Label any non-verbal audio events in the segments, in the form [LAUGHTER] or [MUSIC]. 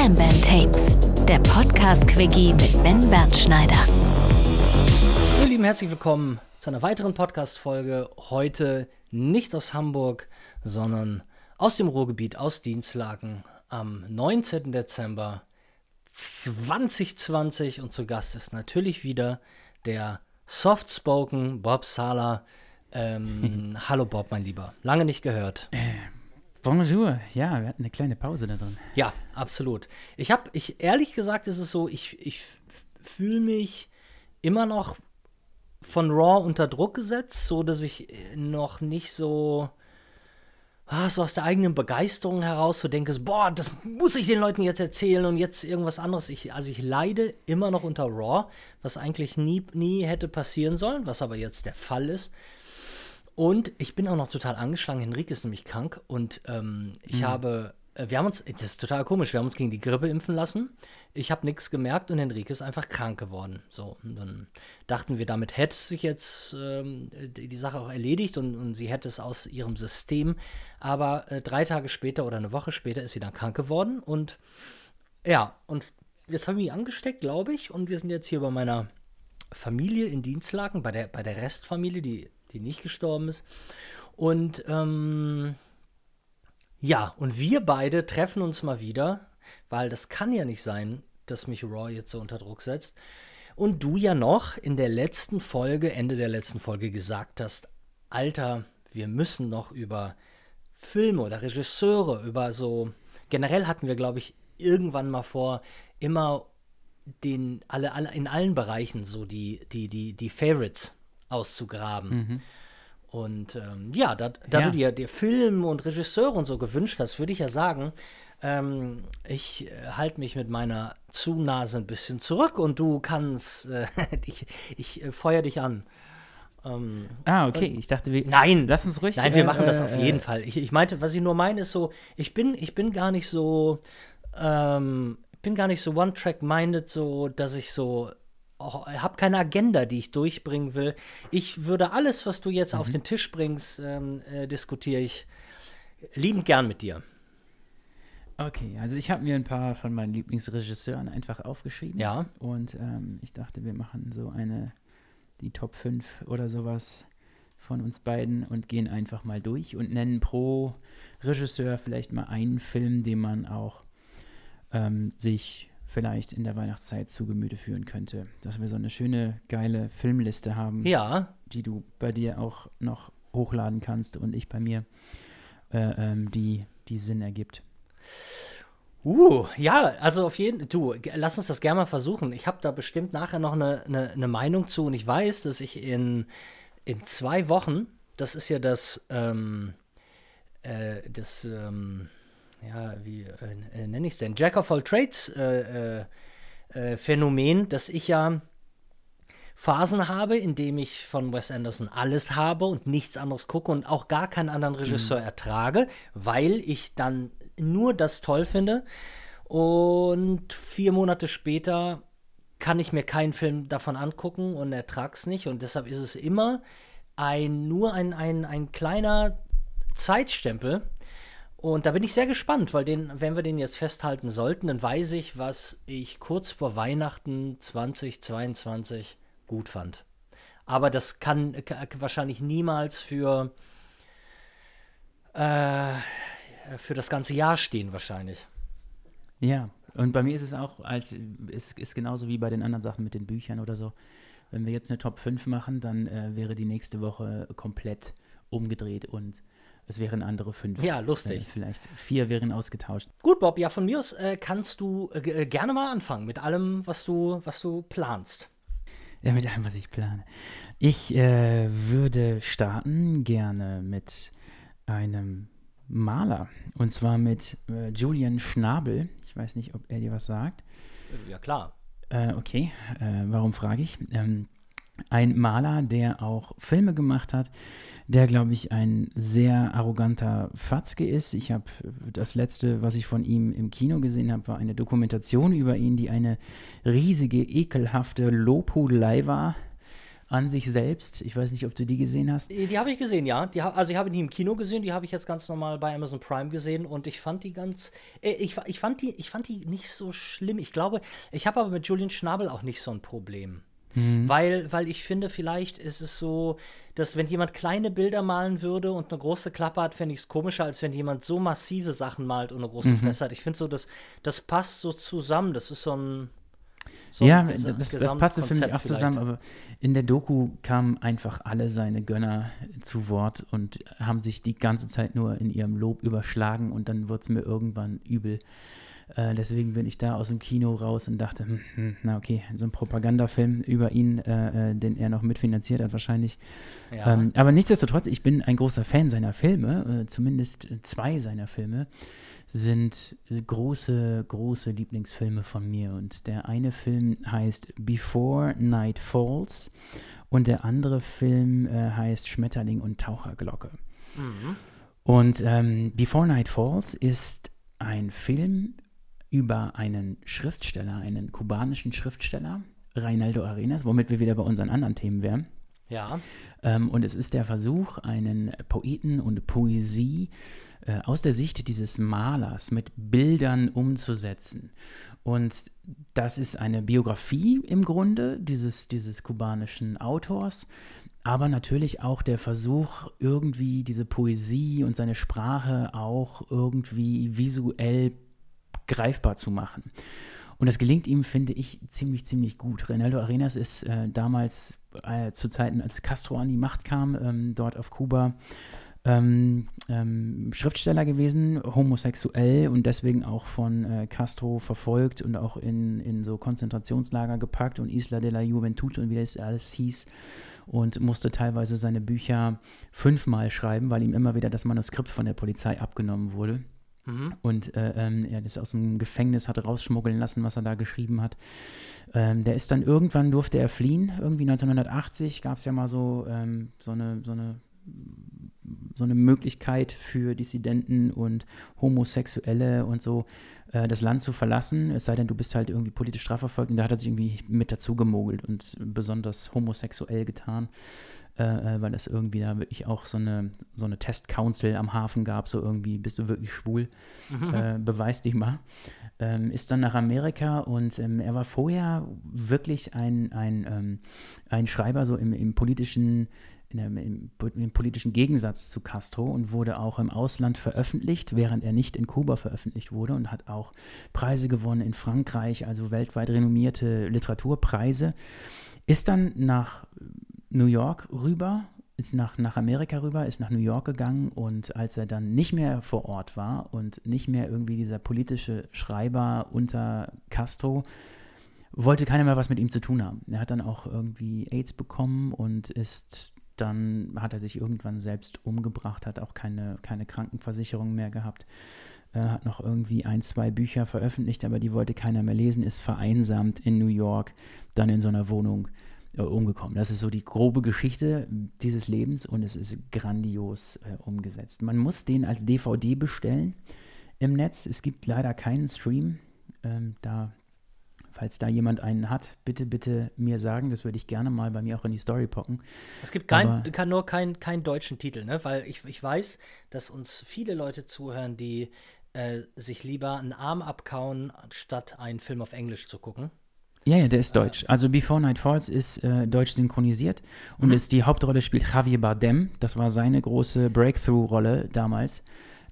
Bam Bam Tapes, der Podcast-Quickie mit Ben Bernschneider. Ihr Lieben, herzlich willkommen zu einer weiteren Podcast-Folge. Heute nicht aus Hamburg, sondern aus dem Ruhrgebiet, aus Dienstlaken am 19. Dezember 2020. Und zu Gast ist natürlich wieder der Soft-Spoken Bob Sala. Ähm, [LAUGHS] hallo Bob, mein Lieber. Lange nicht gehört. Äh, bonjour. Ja, wir hatten eine kleine Pause da drin. Ja, absolut. Ich habe, ich ehrlich gesagt, ist es so, ich, ich fühle mich immer noch von Raw unter Druck gesetzt, so dass ich noch nicht so ah, so aus der eigenen Begeisterung heraus so denke, boah, das muss ich den Leuten jetzt erzählen und jetzt irgendwas anderes. Ich, also ich leide immer noch unter Raw, was eigentlich nie, nie hätte passieren sollen, was aber jetzt der Fall ist. Und ich bin auch noch total angeschlagen. Henrike ist nämlich krank und ähm, ich mhm. habe äh, wir haben uns, das ist total komisch, wir haben uns gegen die Grippe impfen lassen. Ich habe nichts gemerkt und Henrike ist einfach krank geworden. So, und dann dachten wir, damit hätte sich jetzt ähm, die, Sache auch erledigt und, und, sie hätte es aus ihrem System. Aber äh, drei Tage später oder eine Woche später ist sie dann krank geworden und ja, und jetzt haben wir ihn angesteckt, glaube ich, und wir sind jetzt hier bei meiner Familie in Dienstlagen, bei der, bei der Restfamilie, die, die nicht gestorben ist. Und ähm, ja, und wir beide treffen uns mal wieder, weil das kann ja nicht sein, dass mich Raw jetzt so unter Druck setzt. Und du ja noch in der letzten Folge, Ende der letzten Folge gesagt hast, Alter, wir müssen noch über Filme oder Regisseure, über so, generell hatten wir, glaube ich, irgendwann mal vor, immer den, alle, alle, in allen Bereichen so die, die, die, die Favorites auszugraben. Mhm. Und ähm, ja, da, da ja. du dir, dir Film und Regisseure und so gewünscht hast, würde ich ja sagen, ähm, ich äh, halte mich mit meiner Zunase ein bisschen zurück und du kannst, äh, [LAUGHS] ich, ich äh, feuer dich an. Ähm, ah, okay. Ich dachte, wir. Nein, lass uns ruhig. Nein, wir machen das auf äh, jeden Fall. Ich, ich meinte, was ich nur meine, ist so, ich bin, ich bin gar nicht so, ähm, bin gar nicht so one-track-minded, so, dass ich so habe keine Agenda, die ich durchbringen will. Ich würde alles, was du jetzt mhm. auf den Tisch bringst, ähm, äh, diskutiere ich liebend gern mit dir. Okay, also ich habe mir ein paar von meinen Lieblingsregisseuren einfach aufgeschrieben. Ja. Und ähm, ich dachte, wir machen so eine, die Top 5 oder sowas von uns beiden und gehen einfach mal durch und nennen pro Regisseur vielleicht mal einen Film, den man auch ähm, sich vielleicht in der Weihnachtszeit zu Gemüte führen könnte. Dass wir so eine schöne, geile Filmliste haben, ja. die du bei dir auch noch hochladen kannst und ich bei mir, äh, ähm, die, die Sinn ergibt. Uh, ja, also auf jeden Fall, du, lass uns das gerne mal versuchen. Ich habe da bestimmt nachher noch eine, eine, eine, Meinung zu und ich weiß, dass ich in, in zwei Wochen, das ist ja das, ähm, äh, das, ähm, ja, wie äh, äh nenne ich es denn? Jack of all Trades äh, äh, Phänomen, dass ich ja Phasen habe, in dem ich von Wes Anderson alles habe und nichts anderes gucke und auch gar keinen anderen Regisseur mhm. ertrage, weil ich dann nur das toll finde. Und vier Monate später kann ich mir keinen Film davon angucken und ertrage es nicht. Und deshalb ist es immer ein, nur ein, ein, ein kleiner Zeitstempel, und da bin ich sehr gespannt, weil den, wenn wir den jetzt festhalten sollten, dann weiß ich, was ich kurz vor Weihnachten 2022 gut fand. Aber das kann wahrscheinlich niemals für, äh, für das ganze Jahr stehen, wahrscheinlich. Ja, und bei mir ist es auch, als ist, ist genauso wie bei den anderen Sachen mit den Büchern oder so. Wenn wir jetzt eine Top 5 machen, dann äh, wäre die nächste Woche komplett umgedreht und es wären andere fünf. Ja, lustig. Äh, vielleicht vier wären ausgetauscht. Gut, Bob, ja, von mir aus äh, kannst du äh, gerne mal anfangen mit allem, was du, was du planst. Ja, mit allem, was ich plane. Ich äh, würde starten gerne mit einem Maler. Und zwar mit äh, Julian Schnabel. Ich weiß nicht, ob er dir was sagt. Ja, klar. Äh, okay, warum frage ich? Ähm, ein Maler, der auch Filme gemacht hat, der, glaube ich, ein sehr arroganter Fatzke ist. Ich habe das letzte, was ich von ihm im Kino gesehen habe, war eine Dokumentation über ihn, die eine riesige, ekelhafte Lobhudelei war. an sich selbst. Ich weiß nicht, ob du die gesehen hast. Die habe ich gesehen, ja. Die, also ich habe die im Kino gesehen, die habe ich jetzt ganz normal bei Amazon Prime gesehen und ich fand die ganz. Äh, ich, ich, fand die, ich fand die nicht so schlimm. Ich glaube, ich habe aber mit Julian Schnabel auch nicht so ein Problem. Mhm. Weil, weil ich finde, vielleicht ist es so, dass wenn jemand kleine Bilder malen würde und eine große Klappe hat, fände ich es komischer, als wenn jemand so massive Sachen malt und eine große mhm. Fresse hat. Ich finde so, das, das passt so zusammen. Das ist so ein. So ja, das, das passte für mich auch vielleicht. zusammen, aber in der Doku kamen einfach alle seine Gönner zu Wort und haben sich die ganze Zeit nur in ihrem Lob überschlagen und dann wird es mir irgendwann übel. Äh, deswegen bin ich da aus dem Kino raus und dachte, hm, hm, na okay, so ein Propagandafilm über ihn, äh, äh, den er noch mitfinanziert hat wahrscheinlich. Ja. Ähm, aber nichtsdestotrotz, ich bin ein großer Fan seiner Filme, äh, zumindest zwei seiner Filme sind große, große Lieblingsfilme von mir. Und der eine Film heißt Before Night Falls und der andere Film äh, heißt Schmetterling und Taucherglocke. Mhm. Und ähm, Before Night Falls ist ein Film über einen Schriftsteller, einen kubanischen Schriftsteller, Reinaldo Arenas, womit wir wieder bei unseren anderen Themen wären. Ja. Ähm, und es ist der Versuch, einen Poeten und Poesie äh, aus der Sicht dieses Malers mit Bildern umzusetzen. Und das ist eine Biografie im Grunde dieses, dieses kubanischen Autors, aber natürlich auch der Versuch, irgendwie diese Poesie und seine Sprache auch irgendwie visuell greifbar zu machen. Und das gelingt ihm, finde ich, ziemlich, ziemlich gut. Reinaldo Arenas ist äh, damals äh, zu Zeiten, als Castro an die Macht kam, ähm, dort auf Kuba, ähm, ähm, Schriftsteller gewesen, homosexuell und deswegen auch von äh, Castro verfolgt und auch in, in so Konzentrationslager gepackt und Isla de la Juventud und wie das alles hieß und musste teilweise seine Bücher fünfmal schreiben, weil ihm immer wieder das Manuskript von der Polizei abgenommen wurde. Mhm. Und äh, ähm, er das aus dem Gefängnis hatte rausschmuggeln lassen, was er da geschrieben hat. Ähm, der ist dann irgendwann, durfte er fliehen. Irgendwie 1980 gab es ja mal so, ähm, so, eine, so, eine, so eine Möglichkeit für Dissidenten und Homosexuelle und so, äh, das Land zu verlassen. Es sei denn, du bist halt irgendwie politisch strafverfolgt. Und da hat er sich irgendwie mit dazu gemogelt und besonders homosexuell getan. Äh, äh, weil es irgendwie da wirklich auch so eine, so eine Test-Council am Hafen gab, so irgendwie, bist du wirklich schwul? Mhm. Äh, beweis dich mal. Ähm, ist dann nach Amerika und ähm, er war vorher wirklich ein, ein, ähm, ein Schreiber so im, im politischen im, im, im, politischen Gegensatz zu Castro und wurde auch im Ausland veröffentlicht, während er nicht in Kuba veröffentlicht wurde und hat auch Preise gewonnen in Frankreich, also weltweit renommierte Literaturpreise. Ist dann nach New York rüber, ist nach, nach Amerika rüber, ist nach New York gegangen und als er dann nicht mehr vor Ort war und nicht mehr irgendwie dieser politische Schreiber unter Castro, wollte keiner mehr was mit ihm zu tun haben. Er hat dann auch irgendwie AIDS bekommen und ist dann, hat er sich irgendwann selbst umgebracht, hat auch keine, keine Krankenversicherung mehr gehabt. Er hat noch irgendwie ein, zwei Bücher veröffentlicht, aber die wollte keiner mehr lesen, ist vereinsamt in New York, dann in so einer Wohnung äh, umgekommen. Das ist so die grobe Geschichte dieses Lebens und es ist grandios äh, umgesetzt. Man muss den als DVD bestellen im Netz. Es gibt leider keinen Stream. Ähm, da, falls da jemand einen hat, bitte, bitte mir sagen. Das würde ich gerne mal bei mir auch in die Story pocken. Es gibt kein, kann nur keinen kein deutschen Titel, ne? weil ich, ich weiß, dass uns viele Leute zuhören, die äh, sich lieber einen Arm abkauen, statt einen Film auf Englisch zu gucken. Ja, ja, der ist deutsch. Also Before Night Falls ist äh, deutsch synchronisiert und mhm. ist die Hauptrolle spielt Javier Bardem. Das war seine große Breakthrough-Rolle damals.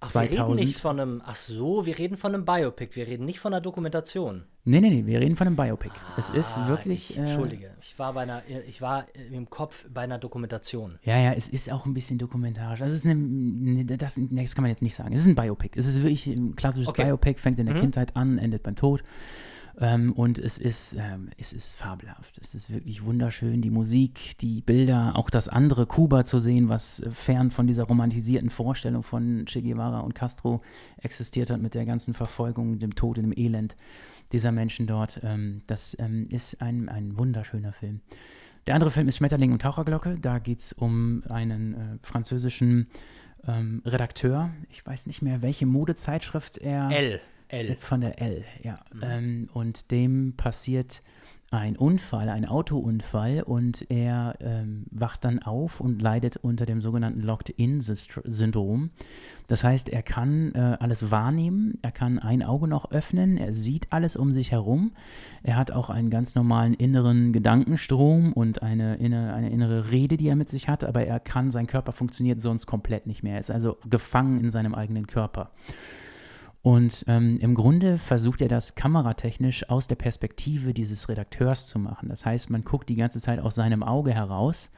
Ach, 2000. Wir reden nicht von einem, ach so, wir reden von einem Biopic, wir reden nicht von einer Dokumentation. Nee, nee, nee, wir reden von einem Biopic. Ah, es ist ah, wirklich. Ich, äh, Entschuldige, ich war, bei einer, ich war im Kopf bei einer Dokumentation. Ja, ja, es ist auch ein bisschen dokumentarisch. Das, ist eine, das, das kann man jetzt nicht sagen. Es ist ein Biopic. Es ist wirklich ein klassisches okay. Biopic, fängt in der mhm. Kindheit an, endet beim Tod. Ähm, und es ist, ähm, es ist fabelhaft. Es ist wirklich wunderschön. Die Musik, die Bilder, auch das andere Kuba zu sehen, was fern von dieser romantisierten Vorstellung von Che Guevara und Castro existiert hat mit der ganzen Verfolgung, dem Tod und dem Elend dieser Menschen dort. Ähm, das ähm, ist ein, ein wunderschöner Film. Der andere Film ist Schmetterling und Taucherglocke. Da geht es um einen äh, französischen ähm, Redakteur. Ich weiß nicht mehr, welche Modezeitschrift er. L. L. Von der L, ja. Mhm. Ähm, und dem passiert ein Unfall, ein Autounfall und er ähm, wacht dann auf und leidet unter dem sogenannten Locked-In-Syndrom. Das heißt, er kann äh, alles wahrnehmen, er kann ein Auge noch öffnen, er sieht alles um sich herum, er hat auch einen ganz normalen inneren Gedankenstrom und eine, inne, eine innere Rede, die er mit sich hat, aber er kann, sein Körper funktioniert sonst komplett nicht mehr. Er ist also gefangen in seinem eigenen Körper. Und ähm, im Grunde versucht er das kameratechnisch aus der Perspektive dieses Redakteurs zu machen. Das heißt, man guckt die ganze Zeit aus seinem Auge heraus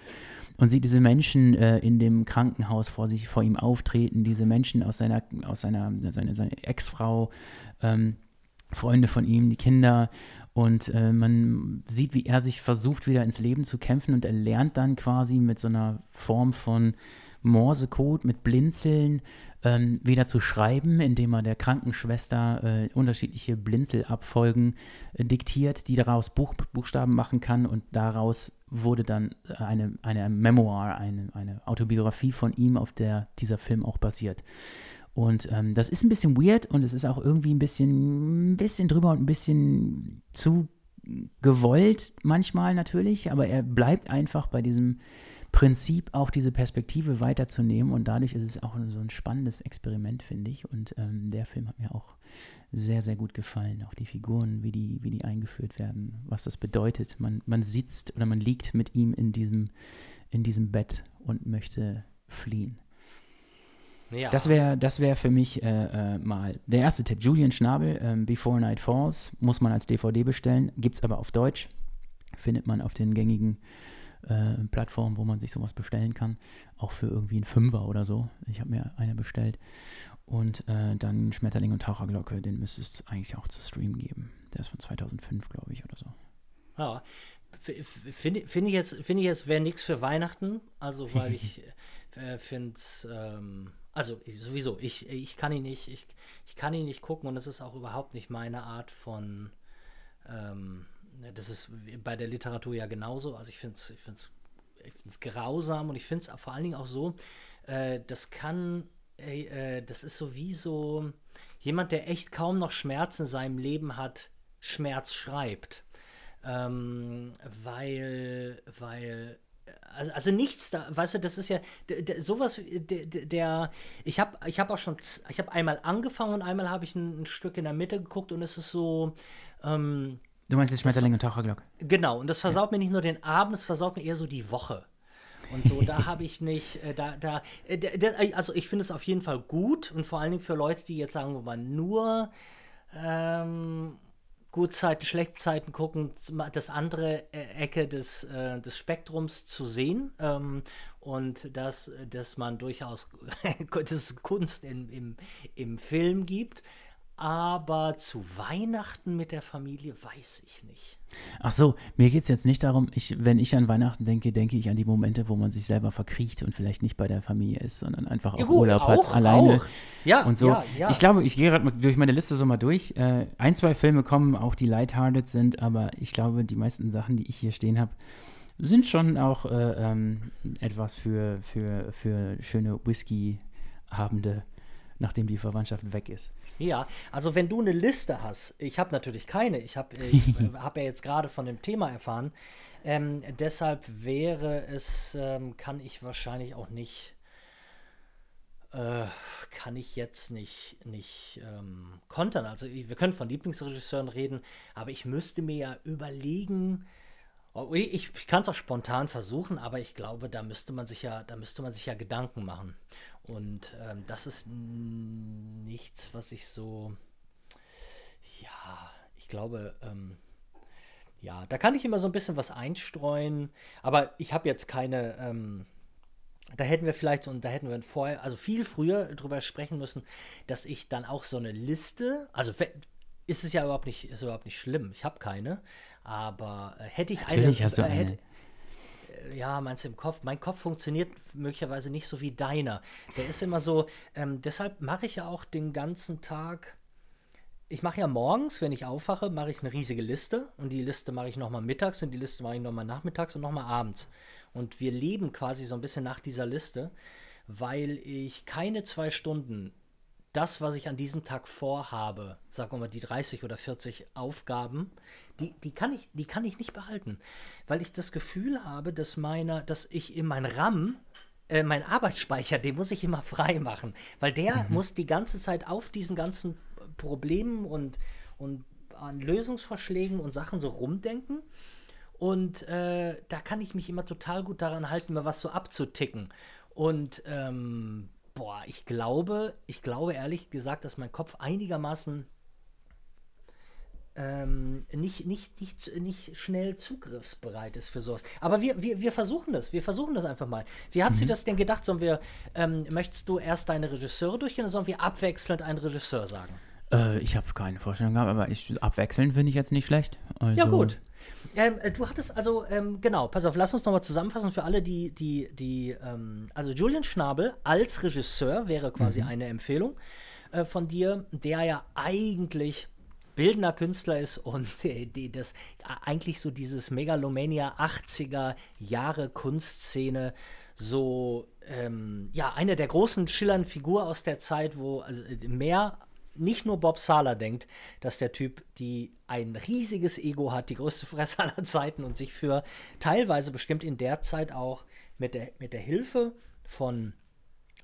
und sieht diese Menschen äh, in dem Krankenhaus vor sich, vor ihm auftreten, diese Menschen aus seiner, aus seiner, seine, seine Ex-Frau, ähm, Freunde von ihm, die Kinder. Und äh, man sieht, wie er sich versucht, wieder ins Leben zu kämpfen und er lernt dann quasi mit so einer Form von Morsecode, mit Blinzeln, ähm, wieder zu schreiben, indem er der Krankenschwester äh, unterschiedliche Blinzelabfolgen äh, diktiert, die daraus Buch, Buchstaben machen kann und daraus wurde dann eine, eine Memoir, eine, eine Autobiografie von ihm, auf der dieser Film auch basiert. Und ähm, das ist ein bisschen weird und es ist auch irgendwie ein bisschen, ein bisschen drüber und ein bisschen zu gewollt manchmal natürlich, aber er bleibt einfach bei diesem Prinzip auch diese Perspektive weiterzunehmen und dadurch ist es auch so ein spannendes Experiment, finde ich. Und ähm, der Film hat mir auch sehr, sehr gut gefallen. Auch die Figuren, wie die, wie die eingeführt werden, was das bedeutet. Man, man sitzt oder man liegt mit ihm in diesem, in diesem Bett und möchte fliehen. Ja. Das wäre das wär für mich äh, äh, mal der erste Tipp. Julian Schnabel, ähm, Before Night Falls, muss man als DVD bestellen, gibt es aber auf Deutsch. Findet man auf den gängigen äh, Plattform, wo man sich sowas bestellen kann. Auch für irgendwie einen Fünfer oder so. Ich habe mir eine bestellt. Und äh, dann Schmetterling und Taucherglocke, den müsste es eigentlich auch zu streamen geben. Der ist von 2005, glaube ich, oder so. Ja, finde find ich jetzt, find jetzt wäre nichts für Weihnachten. Also, weil ich [LAUGHS] äh, finde es. Ähm, also sowieso, ich, ich kann ihn nicht, ich, ich kann ihn nicht gucken und es ist auch überhaupt nicht meine Art von ähm, das ist bei der Literatur ja genauso. Also ich finde es ich find's, ich find's grausam und ich finde es vor allen Dingen auch so, äh, das kann, äh, das ist so wie jemand, der echt kaum noch Schmerz in seinem Leben hat, Schmerz schreibt. Ähm, weil, weil also, also, nichts da, weißt du, das ist ja sowas, der, der ich habe ich hab auch schon, ich habe einmal angefangen und einmal habe ich ein, ein, Stück in der Mitte geguckt und es ist so, ähm, Du meinst das Schmetterling und Taucherglocke? Genau, und das versaut ja. mir nicht nur den Abend, es versaut mir eher so die Woche. Und so, da habe ich nicht, äh, da, da, äh, also ich finde es auf jeden Fall gut und vor allen Dingen für Leute, die jetzt sagen, wo man nur ähm, Gutzeiten, Schlechtzeiten gucken, das andere äh, Ecke des, äh, des Spektrums zu sehen ähm, und dass, dass man durchaus [LAUGHS] das Kunst in, im, im Film gibt. Aber zu Weihnachten mit der Familie weiß ich nicht. Ach so, mir geht es jetzt nicht darum, ich, wenn ich an Weihnachten denke, denke ich an die Momente, wo man sich selber verkriecht und vielleicht nicht bei der Familie ist, sondern einfach auch ja, Urlaub auch, hat, alleine. Auch. Ja, und so. Ja, ja. Ich glaube, ich gehe gerade durch meine Liste so mal durch. Äh, ein, zwei Filme kommen auch, die lighthearted sind, aber ich glaube, die meisten Sachen, die ich hier stehen habe, sind schon auch äh, ähm, etwas für, für, für schöne Whisky-Abende, nachdem die Verwandtschaft weg ist. Ja, also wenn du eine Liste hast, ich habe natürlich keine, ich habe [LAUGHS] hab ja jetzt gerade von dem Thema erfahren, ähm, deshalb wäre es, ähm, kann ich wahrscheinlich auch nicht, äh, kann ich jetzt nicht, nicht ähm, kontern. Also wir können von Lieblingsregisseuren reden, aber ich müsste mir ja überlegen, oh, ich, ich kann es auch spontan versuchen, aber ich glaube, da müsste man sich ja, da müsste man sich ja Gedanken machen. Und ähm, das ist nichts, was ich so, ja, ich glaube, ähm, ja, da kann ich immer so ein bisschen was einstreuen, aber ich habe jetzt keine, ähm, da hätten wir vielleicht, und da hätten wir vorher, also viel früher drüber sprechen müssen, dass ich dann auch so eine Liste, also ist es ja überhaupt nicht, ist überhaupt nicht schlimm, ich habe keine, aber äh, hätte ich Natürlich eine, hast du äh, eine. Hätte, ja, meinst du im Kopf? Mein Kopf funktioniert möglicherweise nicht so wie deiner. Der ist immer so, ähm, deshalb mache ich ja auch den ganzen Tag. Ich mache ja morgens, wenn ich aufwache, mache ich eine riesige Liste und die Liste mache ich nochmal mittags und die Liste mache ich nochmal nachmittags und nochmal abends. Und wir leben quasi so ein bisschen nach dieser Liste, weil ich keine zwei Stunden das, was ich an diesem Tag vorhabe, sagen wir mal die 30 oder 40 Aufgaben, die, die, kann ich, die kann ich nicht behalten. Weil ich das Gefühl habe, dass meiner, dass ich in mein RAM, äh, mein Arbeitsspeicher, den muss ich immer frei machen. Weil der mhm. muss die ganze Zeit auf diesen ganzen Problemen und, und an Lösungsvorschlägen und Sachen so rumdenken. Und äh, da kann ich mich immer total gut daran halten, mir was so abzuticken. Und ähm, boah, ich glaube, ich glaube ehrlich gesagt, dass mein Kopf einigermaßen ähm, nicht, nicht, nicht, nicht schnell zugriffsbereit ist für sowas. Aber wir, wir, wir versuchen das, wir versuchen das einfach mal. Wie hat mhm. sie das denn gedacht? Sollen wir, ähm, möchtest du erst deine Regisseure durchgehen oder sollen wir abwechselnd einen Regisseur sagen? Äh, ich habe keine Vorstellung gehabt, aber ich, abwechselnd finde ich jetzt nicht schlecht. Also ja, gut. Ähm, äh, du hattest also, ähm, genau, pass auf, lass uns nochmal zusammenfassen für alle, die, die, die, ähm, also Julian Schnabel als Regisseur wäre quasi mhm. eine Empfehlung äh, von dir, der ja eigentlich bildender Künstler ist und [LAUGHS] die, die, das eigentlich so dieses Megalomania 80er Jahre Kunstszene so ähm, ja eine der großen schillernden Figuren aus der Zeit, wo also mehr nicht nur Bob Sala denkt, dass der Typ die ein riesiges Ego hat, die größte Fresse [LAUGHS] aller Zeiten und sich für teilweise bestimmt in der Zeit auch mit der, mit der Hilfe von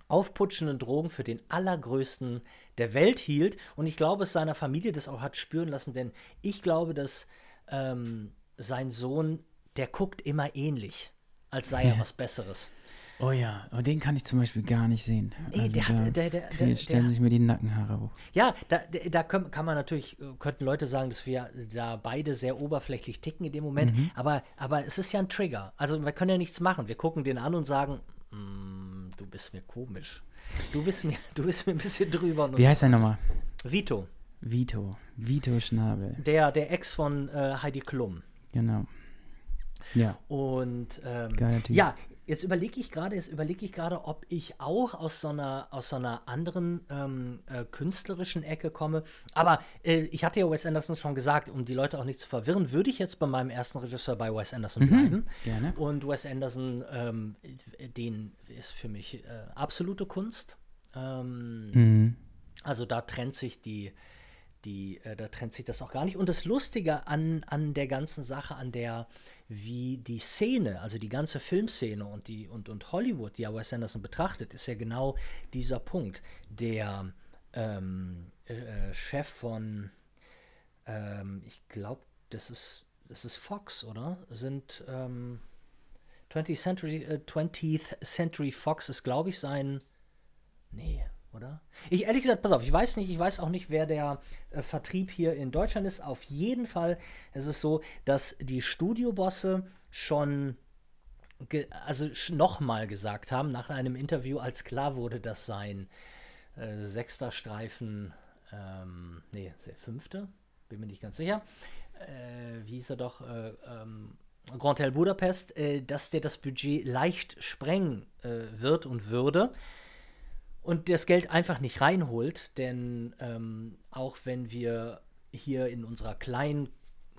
aufputschenden Drogen für den allergrößten der Welt hielt. Und ich glaube, es seiner Familie das auch hat spüren lassen, denn ich glaube, dass ähm, sein Sohn, der guckt immer ähnlich, als sei er was Besseres. Oh ja, aber den kann ich zum Beispiel gar nicht sehen. Nee, also der, hat, der, der, der, stellen sich mir die Nackenhaare hoch. Ja, da, da kann, kann, man natürlich, äh, könnten Leute sagen, dass wir da beide sehr oberflächlich ticken in dem Moment, mhm. aber, aber es ist ja ein Trigger. Also wir können ja nichts machen. Wir gucken den an und sagen, mm, du bist mir komisch. Du bist mir, [LAUGHS] du bist mir ein bisschen drüber. Wie heißt der nochmal? Vito. Vito. Vito Schnabel. Der, der Ex von äh, Heidi Klum. Genau. Ja. Und ähm, ja, Jetzt überlege ich gerade, jetzt überlege ich gerade, ob ich auch aus so einer, aus so einer anderen ähm, äh, künstlerischen Ecke komme. Aber äh, ich hatte ja Wes Anderson schon gesagt, um die Leute auch nicht zu verwirren, würde ich jetzt bei meinem ersten Regisseur bei Wes Anderson mhm, bleiben. Gerne. Und Wes Anderson, ähm, den ist für mich äh, absolute Kunst. Ähm, mhm. Also da trennt sich die, die, äh, da trennt sich das auch gar nicht. Und das Lustige an, an der ganzen Sache, an der wie die Szene, also die ganze Filmszene und, die, und, und Hollywood, die ja Wes Anderson betrachtet, ist ja genau dieser Punkt. Der ähm, äh, Chef von, ähm, ich glaube, das ist, das ist Fox, oder? Sind ähm, 20th Century, äh, 20th Century Fox ist, glaube ich, sein. Nee, oder? Ich ehrlich gesagt, pass auf, ich weiß nicht, ich weiß auch nicht, wer der äh, Vertrieb hier in Deutschland ist. Auf jeden Fall ist es so, dass die Studiobosse schon ge also nochmal gesagt haben, nach einem Interview, als klar wurde, dass sein äh, sechster Streifen, ähm, nee, der fünfte, bin mir nicht ganz sicher, äh, wie hieß er doch, äh, ähm, Grand Hotel Budapest, äh, dass der das Budget leicht sprengen äh, wird und würde und das Geld einfach nicht reinholt, denn ähm, auch wenn wir hier in unserer kleinen,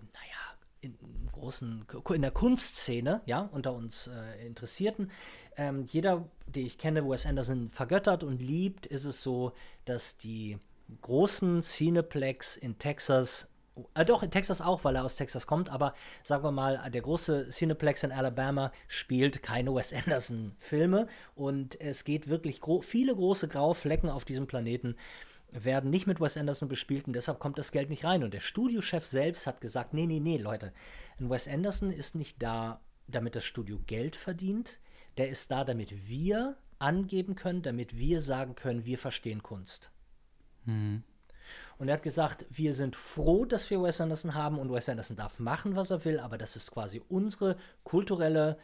naja, in großen, in der Kunstszene, ja, unter uns äh, Interessierten, ähm, jeder, den ich kenne, Wes Anderson vergöttert und liebt, ist es so, dass die großen Cineplex in Texas äh, doch, in Texas auch, weil er aus Texas kommt, aber sagen wir mal, der große Cineplex in Alabama spielt keine Wes Anderson-Filme und es geht wirklich gro viele große graue Flecken auf diesem Planeten werden nicht mit Wes Anderson bespielt und deshalb kommt das Geld nicht rein. Und der Studiochef selbst hat gesagt, nee, nee, nee, Leute, ein Wes Anderson ist nicht da, damit das Studio Geld verdient, der ist da, damit wir angeben können, damit wir sagen können, wir verstehen Kunst. Mhm. Und er hat gesagt, wir sind froh, dass wir Wes Anderson haben und Wes Anderson darf machen, was er will, aber das ist quasi unsere kulturelle,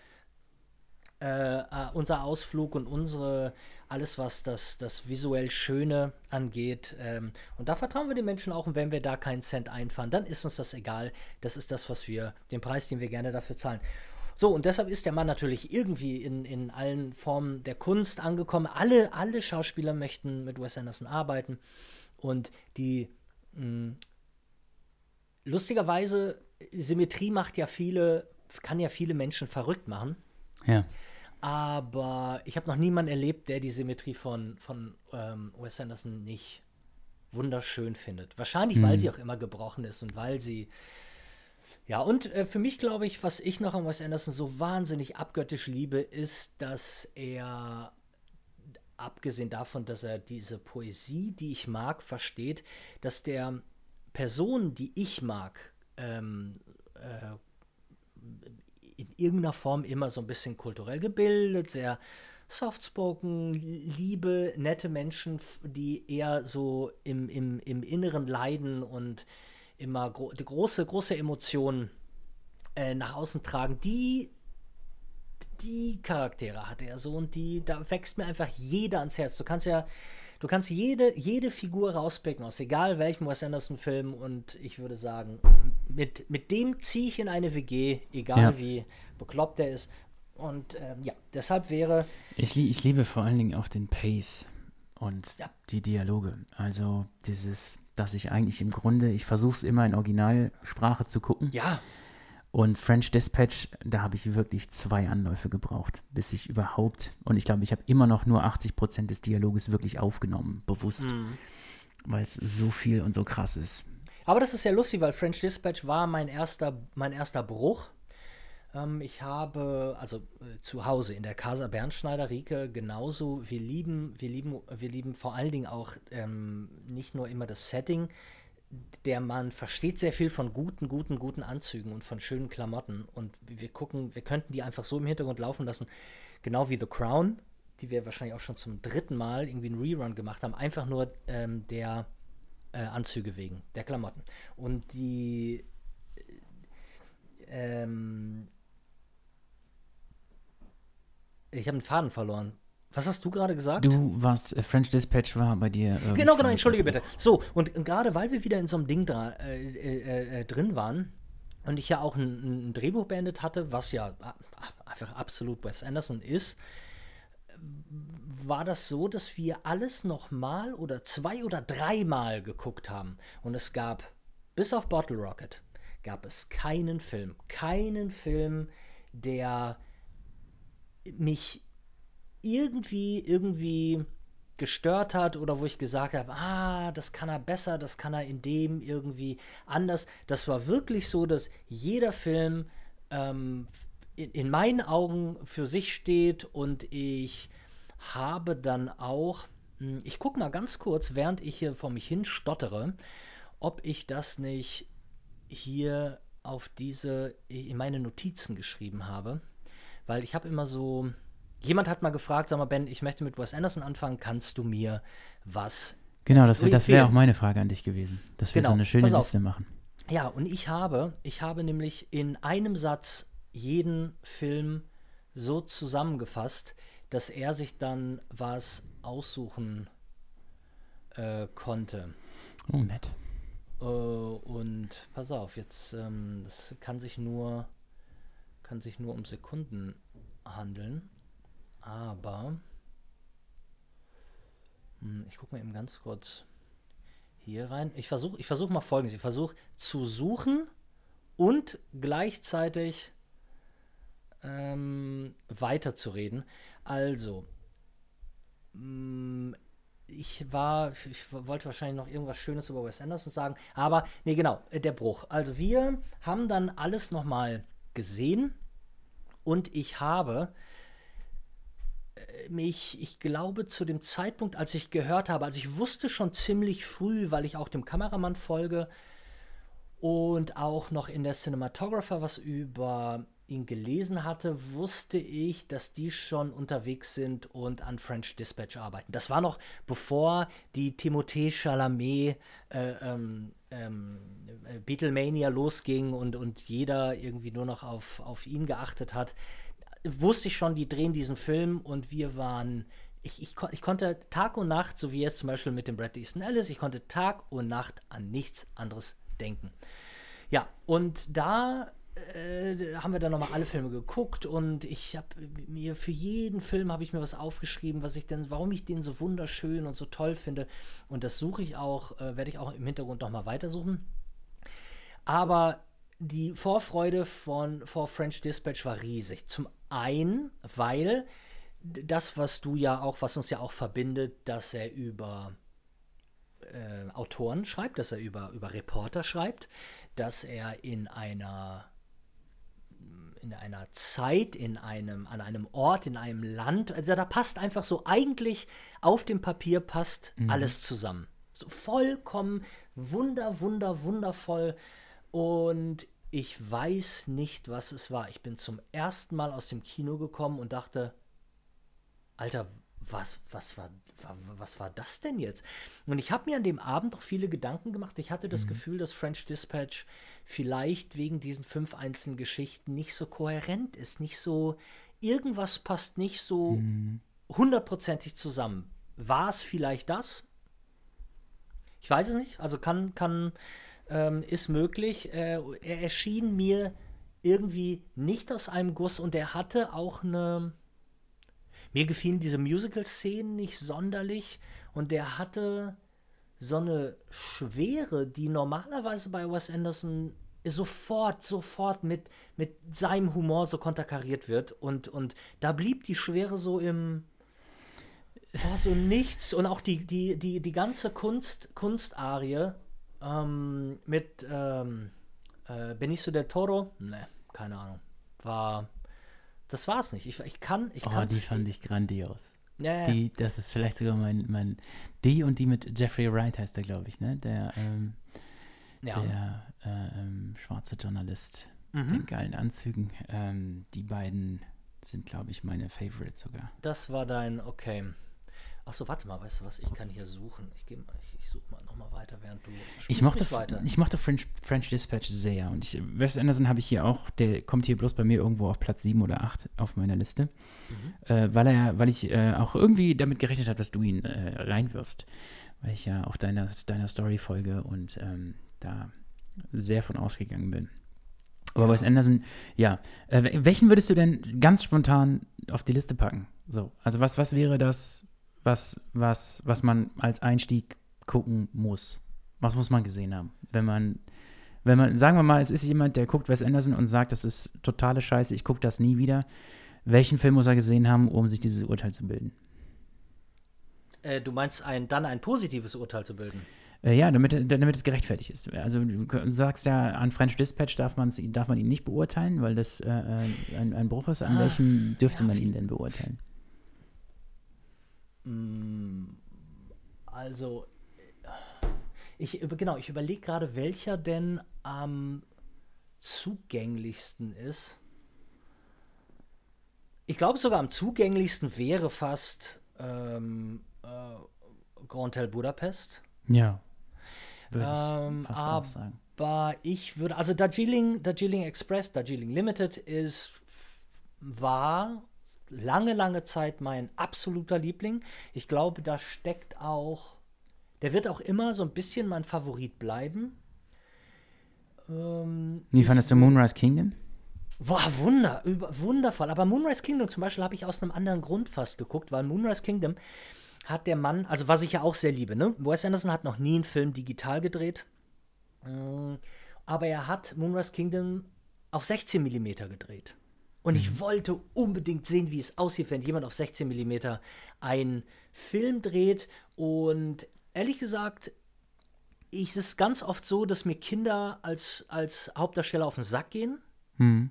äh, äh, unser Ausflug und unsere, alles was das, das visuell Schöne angeht. Ähm, und da vertrauen wir den Menschen auch und wenn wir da keinen Cent einfahren, dann ist uns das egal. Das ist das, was wir, den Preis, den wir gerne dafür zahlen. So, und deshalb ist der Mann natürlich irgendwie in, in allen Formen der Kunst angekommen. Alle, alle Schauspieler möchten mit Wes Anderson arbeiten. Und die mh, hm, lustigerweise, Symmetrie macht ja viele, kann ja viele Menschen verrückt machen. Ja. aber ich habe noch niemanden erlebt, der die Symmetrie von, von ähm, Wes Anderson nicht wunderschön findet. Wahrscheinlich, weil Hm. sie auch immer gebrochen ist und weil sie. Ja, und äh, für mich glaube ich, was ich noch an Wes Anderson so wahnsinnig abgöttisch liebe, ist, dass er, abgesehen davon, dass er diese Poesie, die ich mag, versteht, dass der Person, die ich mag, ähm, äh, in irgendeiner Form immer so ein bisschen kulturell gebildet, sehr softspoken, liebe, nette Menschen, die eher so im, im, im Inneren leiden und immer gro große, große Emotionen äh, nach außen tragen, die die Charaktere hat er so und die, da wächst mir einfach jeder ans Herz. Du kannst ja, du kannst jede, jede Figur rauspicken, aus egal welchem Wes Anderson-Film und ich würde sagen, mit, mit dem ziehe ich in eine WG, egal Ja. wie bekloppt er ist. Und ähm, ja, deshalb wäre, Ich, lie- ich liebe vor allen Dingen auch den Pace und Ja. die Dialoge. Also dieses, dass ich eigentlich im Grunde, ich versuche es immer in Originalsprache zu gucken. ja, Und French Dispatch, da habe ich wirklich zwei Anläufe gebraucht, bis ich überhaupt, und ich glaube, ich habe immer noch nur 80 Prozent des Dialoges wirklich aufgenommen, bewusst, Mhm. weil es so viel und so krass ist. Aber das ist sehr lustig, weil French Dispatch war mein erster, mein erster Bruch. Ähm, ich habe, also äh, zu Hause in der Casa Bernschneider Rieke genauso, wir lieben, wir lieben, wir lieben vor allen Dingen auch ähm, nicht nur immer das Setting, der Mann versteht sehr viel von guten, guten, guten Anzügen und von schönen Klamotten. Und wir gucken, wir könnten die einfach so im Hintergrund laufen lassen, genau wie The Crown, die wir wahrscheinlich auch schon zum dritten Mal irgendwie einen Rerun gemacht haben, einfach nur ähm, der äh, Anzüge wegen, der Klamotten. Und die äh, ähm, ich habe den Faden verloren. Was hast du gerade gesagt? Du warst, äh, French Dispatch war bei dir. Genau, irgendwie- genau, entschuldige bitte. So, und gerade weil wir wieder in so einem Ding dra äh, äh, äh, drin waren und ich ja auch ein, ein Drehbuch beendet hatte, was ja einfach absolut Wes Anderson ist, war das so, dass wir alles nochmal oder zwei oder dreimal geguckt haben. Und es gab, bis auf Bottle Rocket, gab es keinen Film, keinen Film, der mich irgendwie, irgendwie gestört hat oder wo ich gesagt habe, ah, das kann er besser, das kann er in dem irgendwie anders. Das war wirklich so, dass jeder Film ähm, in, in meinen Augen für sich steht und ich habe dann auch, hm, ich gucke mal ganz kurz, während ich hier vor mich hin stottere, ob ich das nicht hier auf diese, in meine Notizen geschrieben habe. Weil ich habe immer so, jemand hat mal gefragt, sag mal, Ben, ich möchte mit Wes Anderson anfangen, kannst du mir was Genau, das, das wäre auch meine Frage an dich gewesen, dass wir Genau, so eine schöne. Liste machen. Ja, und ich habe, ich habe nämlich in einem Satz jeden Film so zusammengefasst, dass er sich dann was aussuchen äh, konnte. Oh, nett. Äh, und pass auf, jetzt, ähm, das kann sich nur, kann sich nur um Sekunden handeln. Aber hm, ich gucke mal eben ganz kurz hier rein. Ich versuche ich versuch mal folgendes. Ich versuche zu suchen und gleichzeitig ähm, weiterzureden. Also, mh, ich war, ich wollte wahrscheinlich noch irgendwas Schönes über Wes Anderson sagen, aber nee, genau, äh, der Bruch. Also wir haben dann alles nochmal gesehen und ich habe mich, ich glaube, zu dem Zeitpunkt, als ich gehört habe, also ich wusste schon ziemlich früh, weil ich auch dem Kameramann folge und auch noch in der Cinematographer was über ihn gelesen hatte, wusste ich, dass die schon unterwegs sind und an French Dispatch arbeiten. Das war noch bevor die Timothée Chalamet äh, ähm, ähm, äh, Beatlemania losging und, und jeder irgendwie nur noch auf, auf ihn geachtet hat. Wusste ich schon, die drehen diesen Film und wir waren ich, ich, ich konnte Tag und Nacht, so wie jetzt zum Beispiel mit dem Bradley Easton Ellis, ich konnte Tag und Nacht an nichts anderes denken. Ja, und da äh, haben wir dann nochmal alle Filme geguckt und ich habe mir für jeden Film habe ich mir was aufgeschrieben, was ich denn, warum ich den so wunderschön und so toll finde. Und das suche ich auch, äh, werde ich auch im Hintergrund nochmal weitersuchen. Aber die Vorfreude von vor French Dispatch war riesig. Zum ein, weil das, was du ja auch, was uns ja auch verbindet, dass er über äh, Autoren schreibt, dass er über, über Reporter schreibt, dass er in einer in einer Zeit, in einem, an einem Ort, in einem Land, also da passt einfach so, eigentlich auf dem Papier passt mhm. alles zusammen. So vollkommen wunder, wunder, wundervoll. Und ich weiß nicht, was es war. Ich bin zum ersten Mal aus dem Kino gekommen und dachte, Alter, was, was, war, was war das denn jetzt? Und ich habe mir an dem Abend auch viele Gedanken gemacht. Ich hatte das mhm. Gefühl, dass French Dispatch vielleicht wegen diesen fünf einzelnen Geschichten nicht so kohärent ist, nicht so, irgendwas passt nicht so mhm. hundertprozentig zusammen. War es vielleicht das? Ich weiß es nicht. Also kann, kann, ähm, ist möglich. Äh, er erschien mir irgendwie nicht aus einem Guss und er hatte auch eine mir gefielen diese Musical-Szenen nicht sonderlich und der hatte so eine Schwere, die normalerweise bei Wes Anderson sofort, sofort mit, mit seinem Humor so konterkariert wird. Und, und da blieb die Schwere so im, oh, so nichts. Und auch die, die, die, die ganze Kunst, Kunstarie ähm, mit ähm, äh, Benicio del Toro, ne, keine Ahnung, war das war's nicht. Ich, ich kann, ich Oh, die fand ich grandios. Ja. Die, das ist vielleicht sogar mein, mein, die und die mit Jeffrey Wright heißt er, glaube ich, ne? Der, ähm, ja. der äh, ähm, schwarze Journalist mhm. mit geilen Anzügen. Ähm, die beiden sind, glaube ich, meine Favorites sogar. Das war dein, okay. Achso, warte mal, weißt du was? Ich kann hier suchen. Ich, ich, ich suche mal nochmal weiter, während du. Ich mochte, ich mochte French, French Dispatch sehr. Und ich, Wes Anderson habe ich hier auch, der kommt hier bloß bei mir irgendwo auf Platz 7 oder 8 auf meiner Liste. Mhm. Äh, weil er, weil ich äh, auch irgendwie damit gerechnet habe, dass du ihn äh, reinwirfst. Weil ich ja auf deiner, deiner Story folge und ähm, da sehr von ausgegangen bin. Aber ja. Wes Anderson, ja. Äh, welchen würdest du denn ganz spontan auf die Liste packen? So, also was, was wäre das? Was, was, was man als Einstieg gucken muss? Was muss man gesehen haben? Wenn man, wenn man, sagen wir mal, es ist jemand, der guckt Wes Anderson und sagt, das ist totale Scheiße, ich gucke das nie wieder. Welchen Film muss er gesehen haben, um sich dieses Urteil zu bilden? Äh, du meinst ein, dann ein positives Urteil zu bilden? Äh, ja, damit, damit es gerechtfertigt ist. Also du sagst ja, an French Dispatch darf, darf man ihn nicht beurteilen, weil das äh, äh ein, ein Bruch ist. An ah, welchem dürfte ja, man ihn denn beurteilen? Mm, also, ich, genau, ich überlege gerade, welcher denn am zugänglichsten ist. Ich glaube sogar am zugänglichsten wäre fast ähm, äh, Grand Hotel Budapest. Ja. Würde ähm, ich fast aber sagen. Ich würde, also Darjeeling, Darjeeling Express, Darjeeling Limited ist, war lange, lange Zeit mein absoluter Liebling. Ich glaube, da steckt auch, der wird auch immer so ein bisschen mein Favorit bleiben. Ähm, Wie fandest du Moonrise Kingdom? War wunder, über, wundervoll. Aber Moonrise Kingdom zum Beispiel habe ich aus einem anderen Grund fast geguckt, weil Moonrise Kingdom hat der Mann, also was ich ja auch sehr liebe, ne? Wes Anderson hat noch nie einen Film digital gedreht. Mm, aber er hat Moonrise Kingdom auf 16 mm gedreht. Und ich mhm. wollte unbedingt sehen, wie es aussieht, wenn jemand auf 16 mm einen Film dreht. Und ehrlich gesagt, ich, es ist ganz oft so, dass mir Kinder als, als Hauptdarsteller auf den Sack gehen, mhm.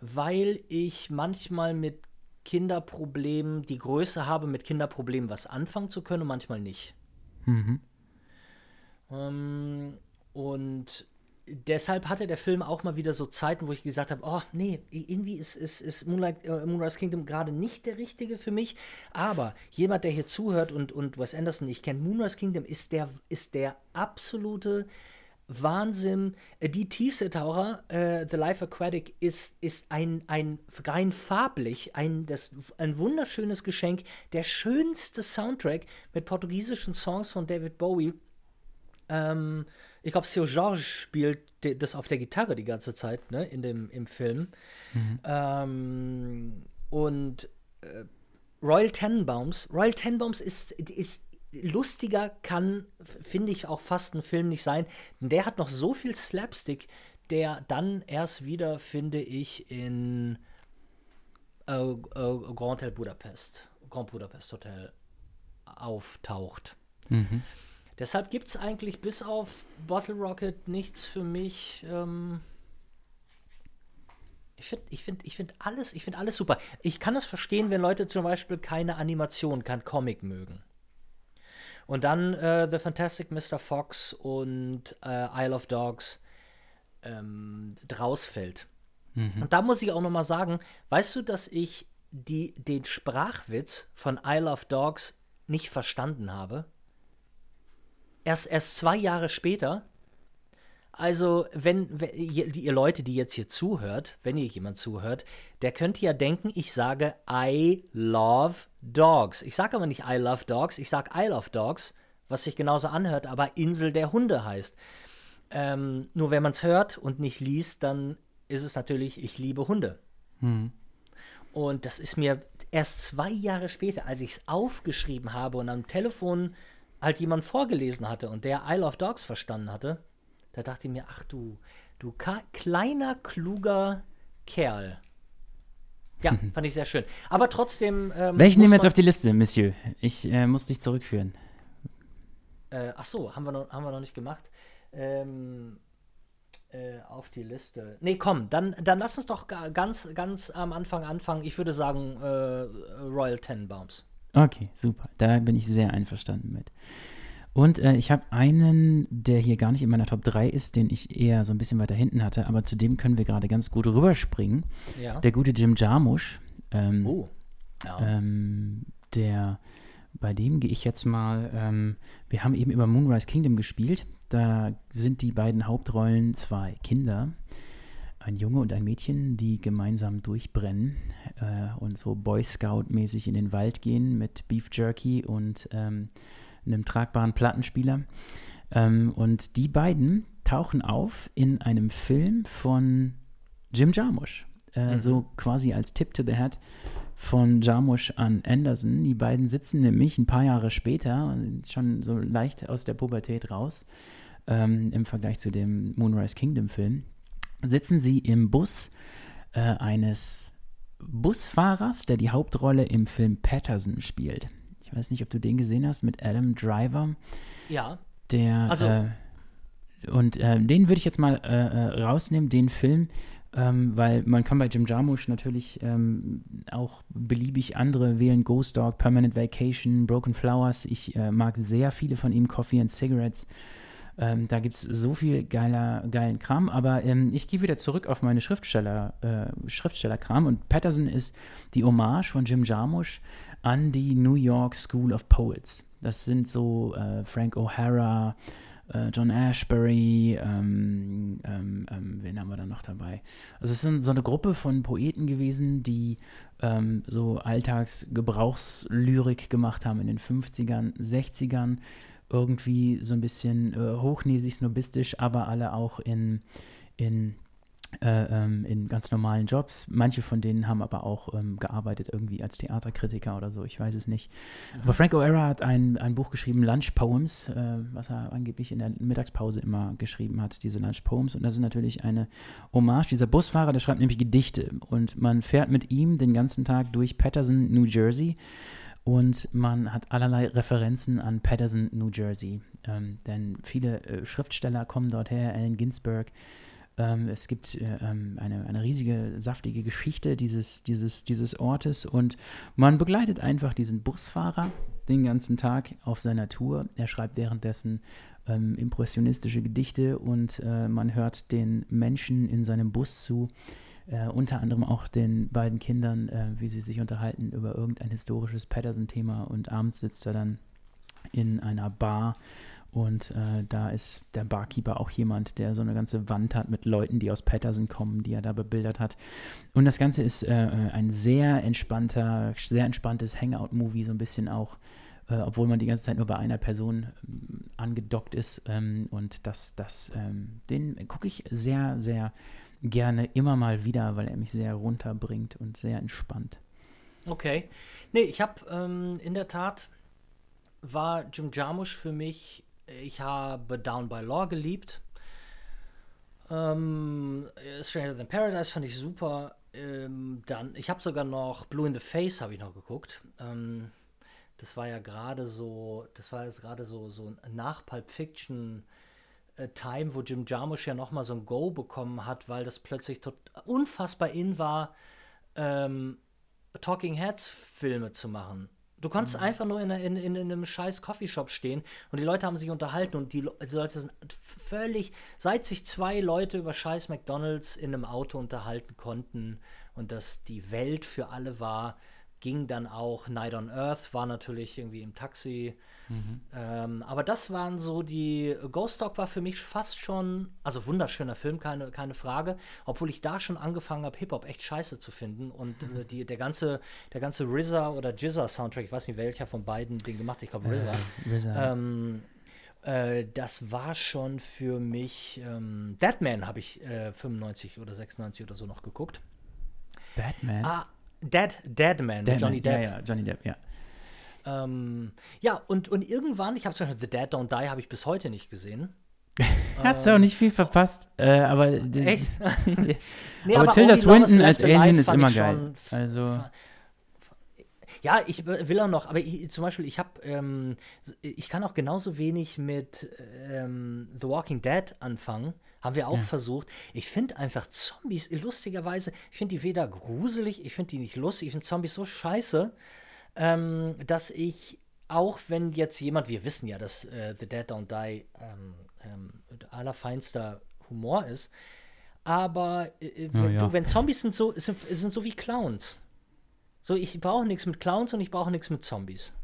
weil ich manchmal mit Kinderproblemen die Größe habe, mit Kinderproblemen was anfangen zu können und manchmal nicht. Mhm. Ähm, und deshalb hatte der Film auch mal wieder so Zeiten, wo ich gesagt habe, oh nee, irgendwie ist, ist, ist Moonlight, äh, Moonrise Kingdom gerade nicht der richtige für mich. Aber jemand, der hier zuhört und, und Wes Anderson nicht kennt, Moonrise Kingdom ist der, ist der absolute Wahnsinn. Äh, die Tiefseetaucher, äh, The Life Aquatic, ist, ist ein, ein rein farblich, ein, das, ein wunderschönes Geschenk. Der schönste Soundtrack mit portugiesischen Songs von David Bowie. Ähm, ich glaube, Seu George spielt das auf der Gitarre die ganze Zeit, ne, in dem, im Film. Mhm. Ähm, und äh, Royal Tenenbaums, Royal Tenenbaums ist, ist lustiger, kann, finde ich, auch fast ein Film nicht sein. Der hat noch so viel Slapstick, der dann erst wieder, finde ich, in äh, äh, Grand Hotel Budapest, Grand Budapest Hotel auftaucht. Mhm. Deshalb gibt es eigentlich bis auf Bottle Rocket nichts für mich. Ähm ich finde ich find, ich find alles, find alles super. Ich kann es verstehen, wenn Leute zum Beispiel keine Animation, kein Comic mögen. Und dann äh, The Fantastic Mr. Fox und äh, Isle of Dogs ähm, draus fällt. Mhm. Und da muss ich auch noch mal sagen, weißt du, dass ich die, den Sprachwitz von Isle of Dogs nicht verstanden habe? Erst, erst zwei Jahre später. Also, wenn, wenn ihr, Leute, die jetzt hier zuhört, wenn ihr jemand zuhört, der könnte ja denken, ich sage I love dogs. Ich sage aber nicht I love dogs, ich sage I love dogs, was sich genauso anhört, aber Insel der Hunde heißt. Ähm, nur wenn man es hört und nicht liest, dann ist es natürlich, ich liebe Hunde. Mhm. Und das ist mir erst zwei Jahre später, als ich es aufgeschrieben habe und am Telefon halt jemand vorgelesen hatte und der Isle of Dogs verstanden hatte, da dachte ich mir, ach du, du kleiner, kluger Kerl. Ja, [LAUGHS] fand ich sehr schön. Aber trotzdem. Ähm, Welchen nehmen wir jetzt auf die Liste, Monsieur? Ich äh, muss dich zurückführen. Äh, ach so, haben wir noch, haben wir noch nicht gemacht. Ähm, äh, auf die Liste. Nee, komm, dann, dann lass uns doch ganz, ganz am Anfang anfangen. Ich würde sagen äh, Royal Tenenbaums. Okay, super. Da bin ich sehr einverstanden mit. Und äh, ich habe einen, der hier gar nicht in meiner Top 3 ist, den ich eher so ein bisschen weiter hinten hatte, aber zu dem können wir gerade ganz gut rüberspringen. Ja. Der gute Jim Jarmusch. Ähm, oh. Ja. Ähm, der, bei dem gehe ich jetzt mal, ähm, wir haben eben über Moonrise Kingdom gespielt. Da sind die beiden Hauptrollen zwei Kinder, ein Junge und ein Mädchen, die gemeinsam durchbrennen äh, und so Boy Scout-mäßig in den Wald gehen mit Beef Jerky und ähm, einem tragbaren Plattenspieler. Ähm, und die beiden tauchen auf in einem Film von Jim Jarmusch. Äh, mhm. So quasi als Tip to the Head von Jarmusch an Anderson. Die beiden sitzen nämlich ein paar Jahre später, schon so leicht aus der Pubertät raus, ähm, im Vergleich zu dem Moonrise Kingdom Film, sitzen sie im Bus äh, eines Busfahrers, der die Hauptrolle im Film Patterson spielt. Ich weiß nicht, ob du den gesehen hast mit Adam Driver. Ja. Der. Also. Äh, und äh, den würde ich jetzt mal äh, äh, rausnehmen, den Film, ähm, weil man kann bei Jim Jarmusch natürlich ähm, auch beliebig andere wählen. Ghost Dog, Permanent Vacation, Broken Flowers. Ich äh, mag sehr viele von ihm, Coffee and Cigarettes. Ähm, da gibt es so viel geiler, geilen Kram, aber ähm, ich gehe wieder zurück auf meine Schriftsteller, äh, Schriftstellerkram und Patterson ist die Hommage von Jim Jarmusch an die New York School of Poets. Das sind so äh, Frank O'Hara, äh, John Ashbery, ähm, ähm, ähm, wen haben wir da noch dabei? Also es sind so eine Gruppe von Poeten gewesen, die ähm, so Alltagsgebrauchslyrik gemacht haben in den 50ern, 60ern irgendwie so ein bisschen äh, hochnäsig, snobistisch, aber alle auch in, in, äh, ähm, in ganz normalen Jobs. Manche von denen haben aber auch ähm, gearbeitet irgendwie als Theaterkritiker oder so, ich weiß es nicht. Mhm. Aber Frank O'Hara hat ein, ein Buch geschrieben, Lunch Poems, äh, was er angeblich in der Mittagspause immer geschrieben hat, diese Lunch Poems. Und das ist natürlich eine Hommage. Dieser Busfahrer, der schreibt nämlich Gedichte und man fährt mit ihm den ganzen Tag durch Patterson, New Jersey und man hat allerlei Referenzen an Patterson, New Jersey. Ähm, denn viele äh, Schriftsteller kommen dort her, Allen Ginsberg. Ähm, es gibt äh, ähm, eine, eine riesige, saftige Geschichte dieses, dieses, dieses Ortes und man begleitet einfach diesen Busfahrer den ganzen Tag auf seiner Tour. Er schreibt währenddessen ähm, impressionistische Gedichte und äh, man hört den Menschen in seinem Bus zu äh, unter anderem auch den beiden Kindern, äh, wie sie sich unterhalten über irgendein historisches Patterson-Thema und abends sitzt er dann in einer Bar und äh, da ist der Barkeeper auch jemand, der so eine ganze Wand hat mit Leuten, die aus Patterson kommen, die er da bebildert hat. Und das Ganze ist äh, äh ein sehr entspannter, sehr entspanntes Hangout-Movie, so ein bisschen auch, äh, obwohl man die ganze Zeit nur bei einer Person ähm, angedockt ist. Ähm, und das, das, ähm, den gucke ich sehr, sehr gerne immer mal wieder, weil er mich sehr runterbringt und sehr entspannt. Okay. Nee, ich habe ähm, in der Tat war Jim Jarmusch für mich, ich habe Down by Law geliebt. Ähm, Stranger Than Paradise fand ich super. ähm, dann, ich habe sogar noch Blue in the Face habe ich noch geguckt. Ähm, das war ja gerade so, das war jetzt gerade so, so nach Pulp Fiction äh, Time, wo Jim Jarmusch ja noch mal so ein Go bekommen hat, weil das plötzlich tot, unfassbar in war, ähm, Talking Heads Filme zu machen. Du konntest mhm. einfach nur in, in, in, einem scheiß Coffeeshop stehen und die Leute haben sich unterhalten und die, die Leute sind völlig, seit sich zwei Leute über scheiß McDonalds in einem Auto unterhalten konnten und dass die Welt für alle war, ging dann auch Night on Earth, war natürlich irgendwie im Taxi. Mhm. Ähm, aber das waren so die. Ghost Dog war für mich fast schon, also wunderschöner Film, keine, keine Frage, obwohl ich da schon angefangen habe, Hip-Hop echt scheiße zu finden. Und mhm. äh, die, der ganze, der ganze RZA oder Jizza Soundtrack, ich weiß nicht, welcher von beiden den gemacht hat, ich glaube RZA. Äh, RZA. Ähm, äh, das war schon für mich. Ähm, Deadman habe ich äh, 95 oder 96 oder so noch geguckt. Batman? Ah, Dead, Dead Man, Dead Johnny Depp. Ja, ja, Johnny Depp, ja. Ähm, ja, und, und irgendwann, ich habe zum Beispiel The Dead Don't Die, habe ich bis heute nicht gesehen. [LAUGHS] Hast du auch nicht viel verpasst, äh, aber. [LAUGHS] Echt? [LAUGHS] nee, aber, aber Tilda Swinton als Alien ist immer geil. Also. Ja, ich will auch noch, aber ich, zum Beispiel, ich habe, ähm, ich kann auch genauso wenig mit ähm, The Walking Dead anfangen. Haben wir auch ja. versucht. Ich finde einfach Zombies, lustigerweise, ich finde die weder gruselig, ich finde die nicht lustig, ich finde Zombies so scheiße, ähm, dass ich, auch wenn jetzt jemand, wir wissen ja, dass äh, The Dead Don't Die ähm, ähm, allerfeinster Humor ist, aber äh, wenn, ja. du, wenn Zombies sind so, sind, sind so wie Clowns. So, ich brauche nichts mit Clowns und ich brauche nichts mit Zombies.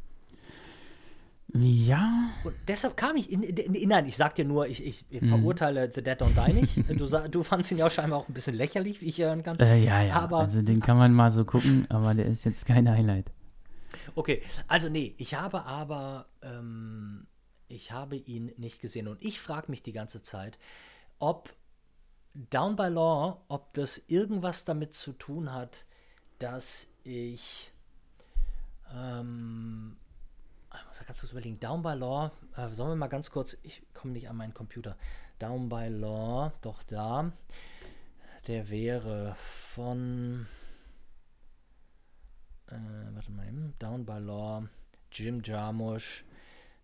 Ja. Und deshalb kam ich in, in, in nein, ich sag dir nur, ich, ich mhm. verurteile The Dead Don't Die nicht. Du, du fandst ihn ja auch scheinbar auch ein bisschen lächerlich, wie ich hören kann. Äh, ja, ja. Aber, also den kann man mal so gucken, aber der ist jetzt kein Highlight. Okay, also nee, ich habe aber, ähm, ich habe ihn nicht gesehen und ich frage mich die ganze Zeit, ob Down by Law, ob das irgendwas damit zu tun hat, dass ich ähm, kannst du überlegen. Down by Law, äh, sollen wir mal ganz kurz, ich komme nicht an meinen Computer. Down by Law, doch da. Der wäre von, äh, warte mal, Down by Law, Jim Jarmusch,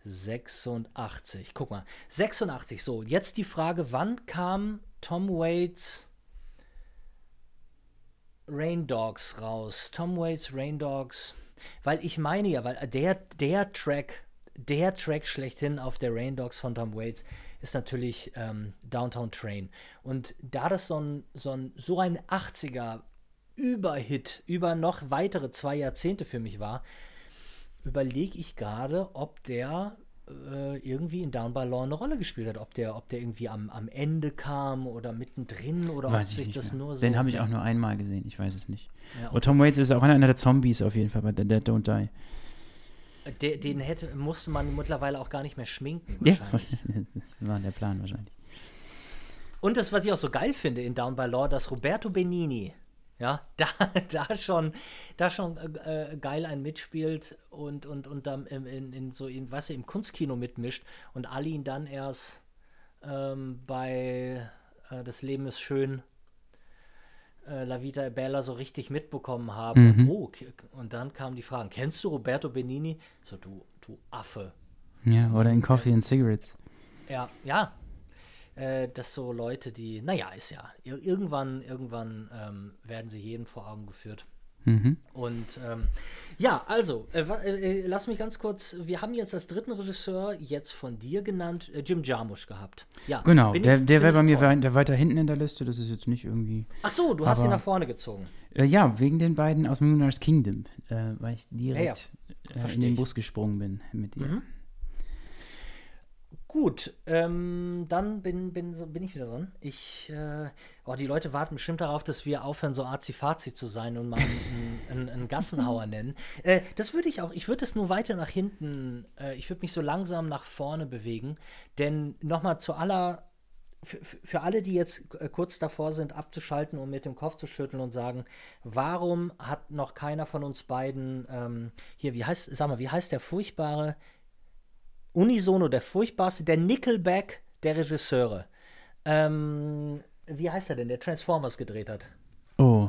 86. Guck mal, 86. So, jetzt die Frage, wann kam Tom Waits Rain Dogs raus? Tom Waits Rain Dogs weil ich meine ja, weil der, der Track, der Track schlechthin auf der Rain Dogs von Tom Waits ist natürlich ähm, Downtown Train. Und da das so ein, so ein, so ein 80er Überhit über noch weitere zwei Jahrzehnte für mich war, überlege ich gerade, ob der äh, irgendwie in Down by Law eine Rolle gespielt hat. Ob der, ob der irgendwie am, am Ende kam oder mittendrin oder weiß ob sich das mehr. nur so. Den habe ich auch nur einmal gesehen, ich weiß es nicht. Ja, okay. Tom Waits ist auch einer der Zombies auf jeden Fall bei The Dead Don't Die. Der, den hätte, musste man mittlerweile auch gar nicht mehr schminken. Ja, [LAUGHS] das war der Plan wahrscheinlich. Und das, was ich auch so geil finde in Down by Law, dass Roberto Benini ja, [LAUGHS] da, da schon, da schon äh, geil ein mitspielt und, und, und dann in, in, in so in, was er im Kunstkino mitmischt und alle ihn dann erst ähm, bei äh, Das Leben ist schön äh, La Vita Bella so richtig mitbekommen haben. Mhm. Oh, und dann kamen die Fragen, kennst du Roberto Benini? So, du, du Affe. Ja, oder in Coffee and Cigarettes. Ja, ja, äh, dass so Leute, die, naja, ist ja, irgendwann, irgendwann ähm, werden sie jedem vor Augen geführt. Mhm. Und ähm, ja, also, äh, äh, lass mich ganz kurz, wir haben jetzt als dritten Regisseur jetzt von dir genannt, äh, Jim Jarmusch gehabt. Ja, genau, der, der wäre bei mir toll. der weiter hinten in der Liste, das ist jetzt nicht irgendwie. Ach so, du hast ihn nach vorne gezogen. Äh, ja, wegen den beiden aus Moonrise Kingdom, äh, weil ich direkt ja, ja. in den Bus gesprungen bin mit dir. Mhm. Gut, ähm, dann bin, bin, bin ich wieder dran. Ich, äh, oh, die Leute warten bestimmt darauf, dass wir aufhören, so azi-fazi zu sein und mal einen, [LAUGHS] einen, einen Gassenhauer nennen. Äh, das würde ich auch, ich würde es nur weiter nach hinten, äh, ich würde mich so langsam nach vorne bewegen, denn nochmal zu aller, für, für alle, die jetzt äh, kurz davor sind, abzuschalten und mit dem Kopf zu schütteln und sagen, warum hat noch keiner von uns beiden, ähm, hier, wie heißt, sag mal, wie heißt der furchtbare unisono der furchtbarste, der Nickelback der Regisseure. Ähm, wie heißt er denn, der Transformers gedreht hat? Oh,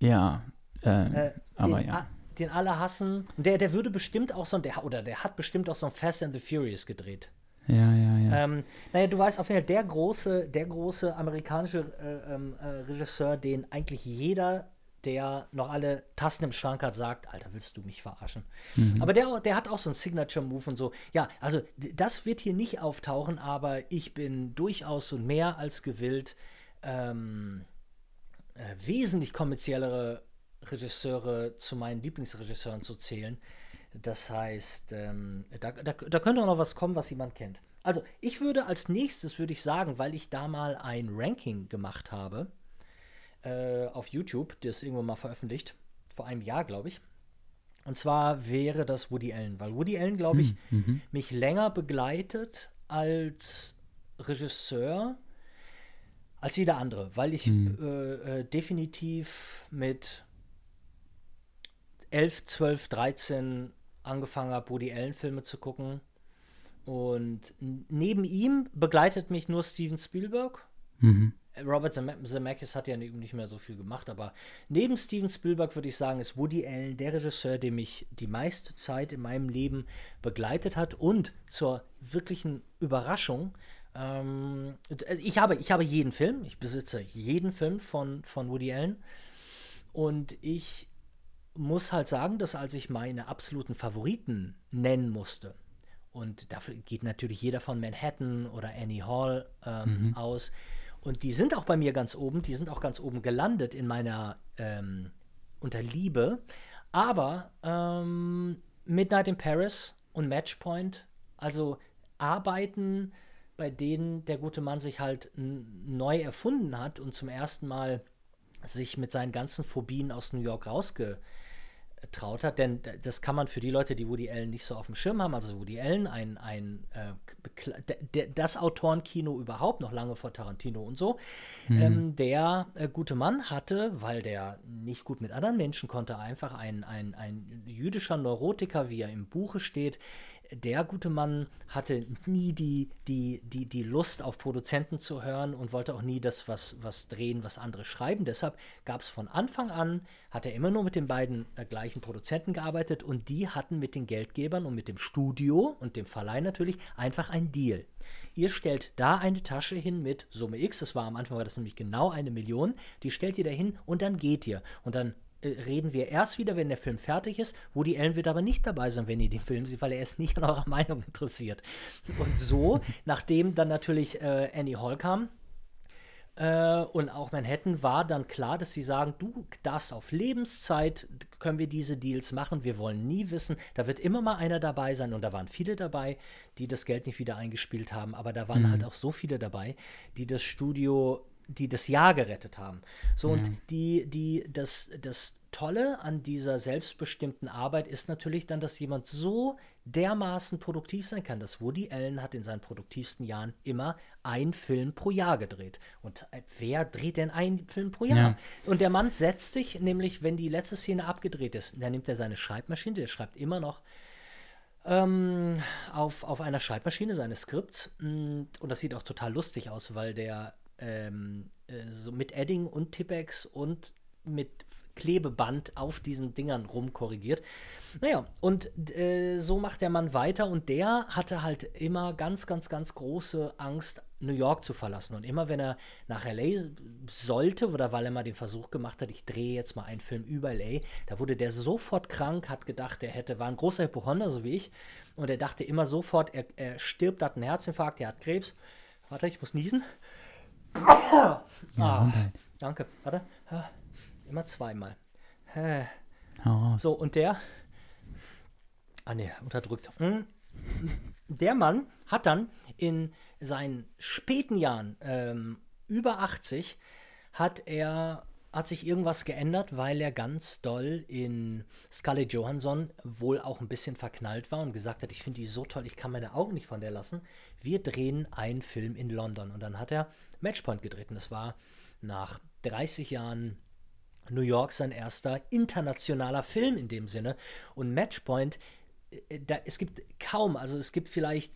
Ja, äh, Äh, aber den, ja. den alle hassen. Und der, der würde bestimmt auch so ein, der, oder der hat bestimmt auch so ein Fast and the Furious gedreht. Ja, ja, ja. Ähm, naja, du weißt auf jeden Fall, der große, der große amerikanische äh, ähm, äh, Regisseur, den eigentlich jeder, der noch alle Tasten im Schrank hat, sagt, Alter, willst du mich verarschen? Aber der, der hat auch so einen Signature-Move und so. Ja, also das wird hier nicht auftauchen, aber ich bin durchaus und mehr als gewillt, ähm, äh, wesentlich kommerziellere Regisseure zu meinen Lieblingsregisseuren zu zählen. Das heißt, ähm, da, da, da könnte auch noch was kommen, was jemand kennt. Also ich würde als nächstes, würde ich sagen, weil ich da mal ein Ranking gemacht habe äh, auf YouTube, das irgendwann mal veröffentlicht, vor einem Jahr, glaube ich. Und zwar wäre das Woody Allen, weil Woody Allen, glaube ich, mich länger begleitet als Regisseur als jeder andere, weil ich äh, äh, definitiv mit 11, 12, 13 angefangen habe, Woody Allen-Filme zu gucken. Und neben ihm begleitet mich nur Steven Spielberg. Mhm. Robert Zeme- Zemeckis hat ja ni- nicht mehr so viel gemacht, aber neben Steven Spielberg würde ich sagen, ist Woody Allen der Regisseur, der mich die meiste Zeit in meinem Leben begleitet hat und zur wirklichen Überraschung. Ähm, ich, habe, ich habe jeden Film, ich besitze jeden Film von, von Woody Allen und ich muss halt sagen, dass als ich meine absoluten Favoriten nennen musste, und dafür geht natürlich jeder von Manhattan oder Annie Hall ähm, aus. Und die sind auch bei mir ganz oben, die sind auch ganz oben gelandet in meiner ähm, unter. Aber ähm, Midnight in Paris und Matchpoint, also Arbeiten, bei denen der gute Mann sich halt neu erfunden hat und zum ersten Mal sich mit seinen ganzen Phobien aus New York rausge traut hat, denn das kann man für die Leute, die Woody Allen nicht so auf dem Schirm haben, also Woody Allen, ein, ein äh, das Autorenkino überhaupt, noch lange vor Tarantino und so, ähm, der äh, gute Mann hatte, weil der nicht gut mit anderen Menschen konnte, einfach ein, ein, ein jüdischer Neurotiker, wie er im Buche steht, der gute Mann hatte nie die, die, die, die Lust auf Produzenten zu hören und wollte auch nie das, was, was drehen, was andere schreiben. Deshalb gab es von Anfang an, hat er immer nur mit den beiden äh, gleichen Produzenten gearbeitet und die hatten mit den Geldgebern und mit dem Studio und dem Verleih natürlich einfach einen Deal. Ihr stellt da eine Tasche hin mit Summe X, das war am Anfang war das nämlich genau eine Million, die stellt ihr da hin und dann geht ihr. Und dann reden wir erst wieder, wenn der Film fertig ist. Woody Allen wird aber nicht dabei sein, wenn ihr den Film seht, weil er ist nicht an eurer [LAUGHS] Meinung interessiert. Und so, [LAUGHS] nachdem dann natürlich äh, Annie Hall kam, äh, und auch Manhattan war dann klar, dass sie sagen, du darfst auf Lebenszeit, können wir diese Deals machen, wir wollen nie wissen, da wird immer mal einer dabei sein und da waren viele dabei, die das Geld nicht wieder eingespielt haben, aber da waren halt auch so viele dabei, die das Studio, die das Jahr gerettet haben. So und die, die, das, das Tolle an dieser selbstbestimmten Arbeit ist natürlich dann, dass jemand so dermaßen produktiv sein kann. dass Woody Allen hat in seinen produktivsten Jahren immer einen Film pro Jahr gedreht. Und äh, wer dreht denn einen Film pro Jahr? Ja. Und der Mann setzt sich nämlich, wenn die letzte Szene abgedreht ist, dann nimmt er seine Schreibmaschine, der schreibt immer noch ähm, auf, auf einer Schreibmaschine seine Skripts. mm, Und das sieht auch total lustig aus, weil der ähm, äh, so mit Edding und Tippex und mit Klebeband auf diesen Dingern rumkorrigiert. Naja, und äh, so macht der Mann weiter und der hatte halt immer ganz, ganz, ganz große Angst, New York zu verlassen. Und immer wenn er nach LA sollte oder weil er mal den Versuch gemacht hat, ich drehe jetzt mal einen Film über LA, da wurde der sofort krank, hat gedacht, er hätte, war ein großer Hypochonder, so wie ich, und er dachte immer sofort, er, er stirbt, hat einen Herzinfarkt, er hat Krebs. Warte, ich muss niesen. Ah, Gesundheit. danke. Warte. Ah, Immer zweimal. So, und der. Ah, ne, unterdrückt. Hm. Der Mann hat dann in seinen späten Jahren, ähm, über 80, hat er hat sich irgendwas geändert, weil er ganz doll in Scarlett Johansson wohl auch ein bisschen verknallt war und gesagt hat, ich finde die so toll, ich kann meine Augen nicht von der lassen. Wir drehen einen Film in London. Und dann hat er Matchpoint gedreht. Und das war nach 30 Jahren New York sein erster internationaler Film in dem Sinne. Und Matchpoint, äh, da, es gibt kaum, also es gibt vielleicht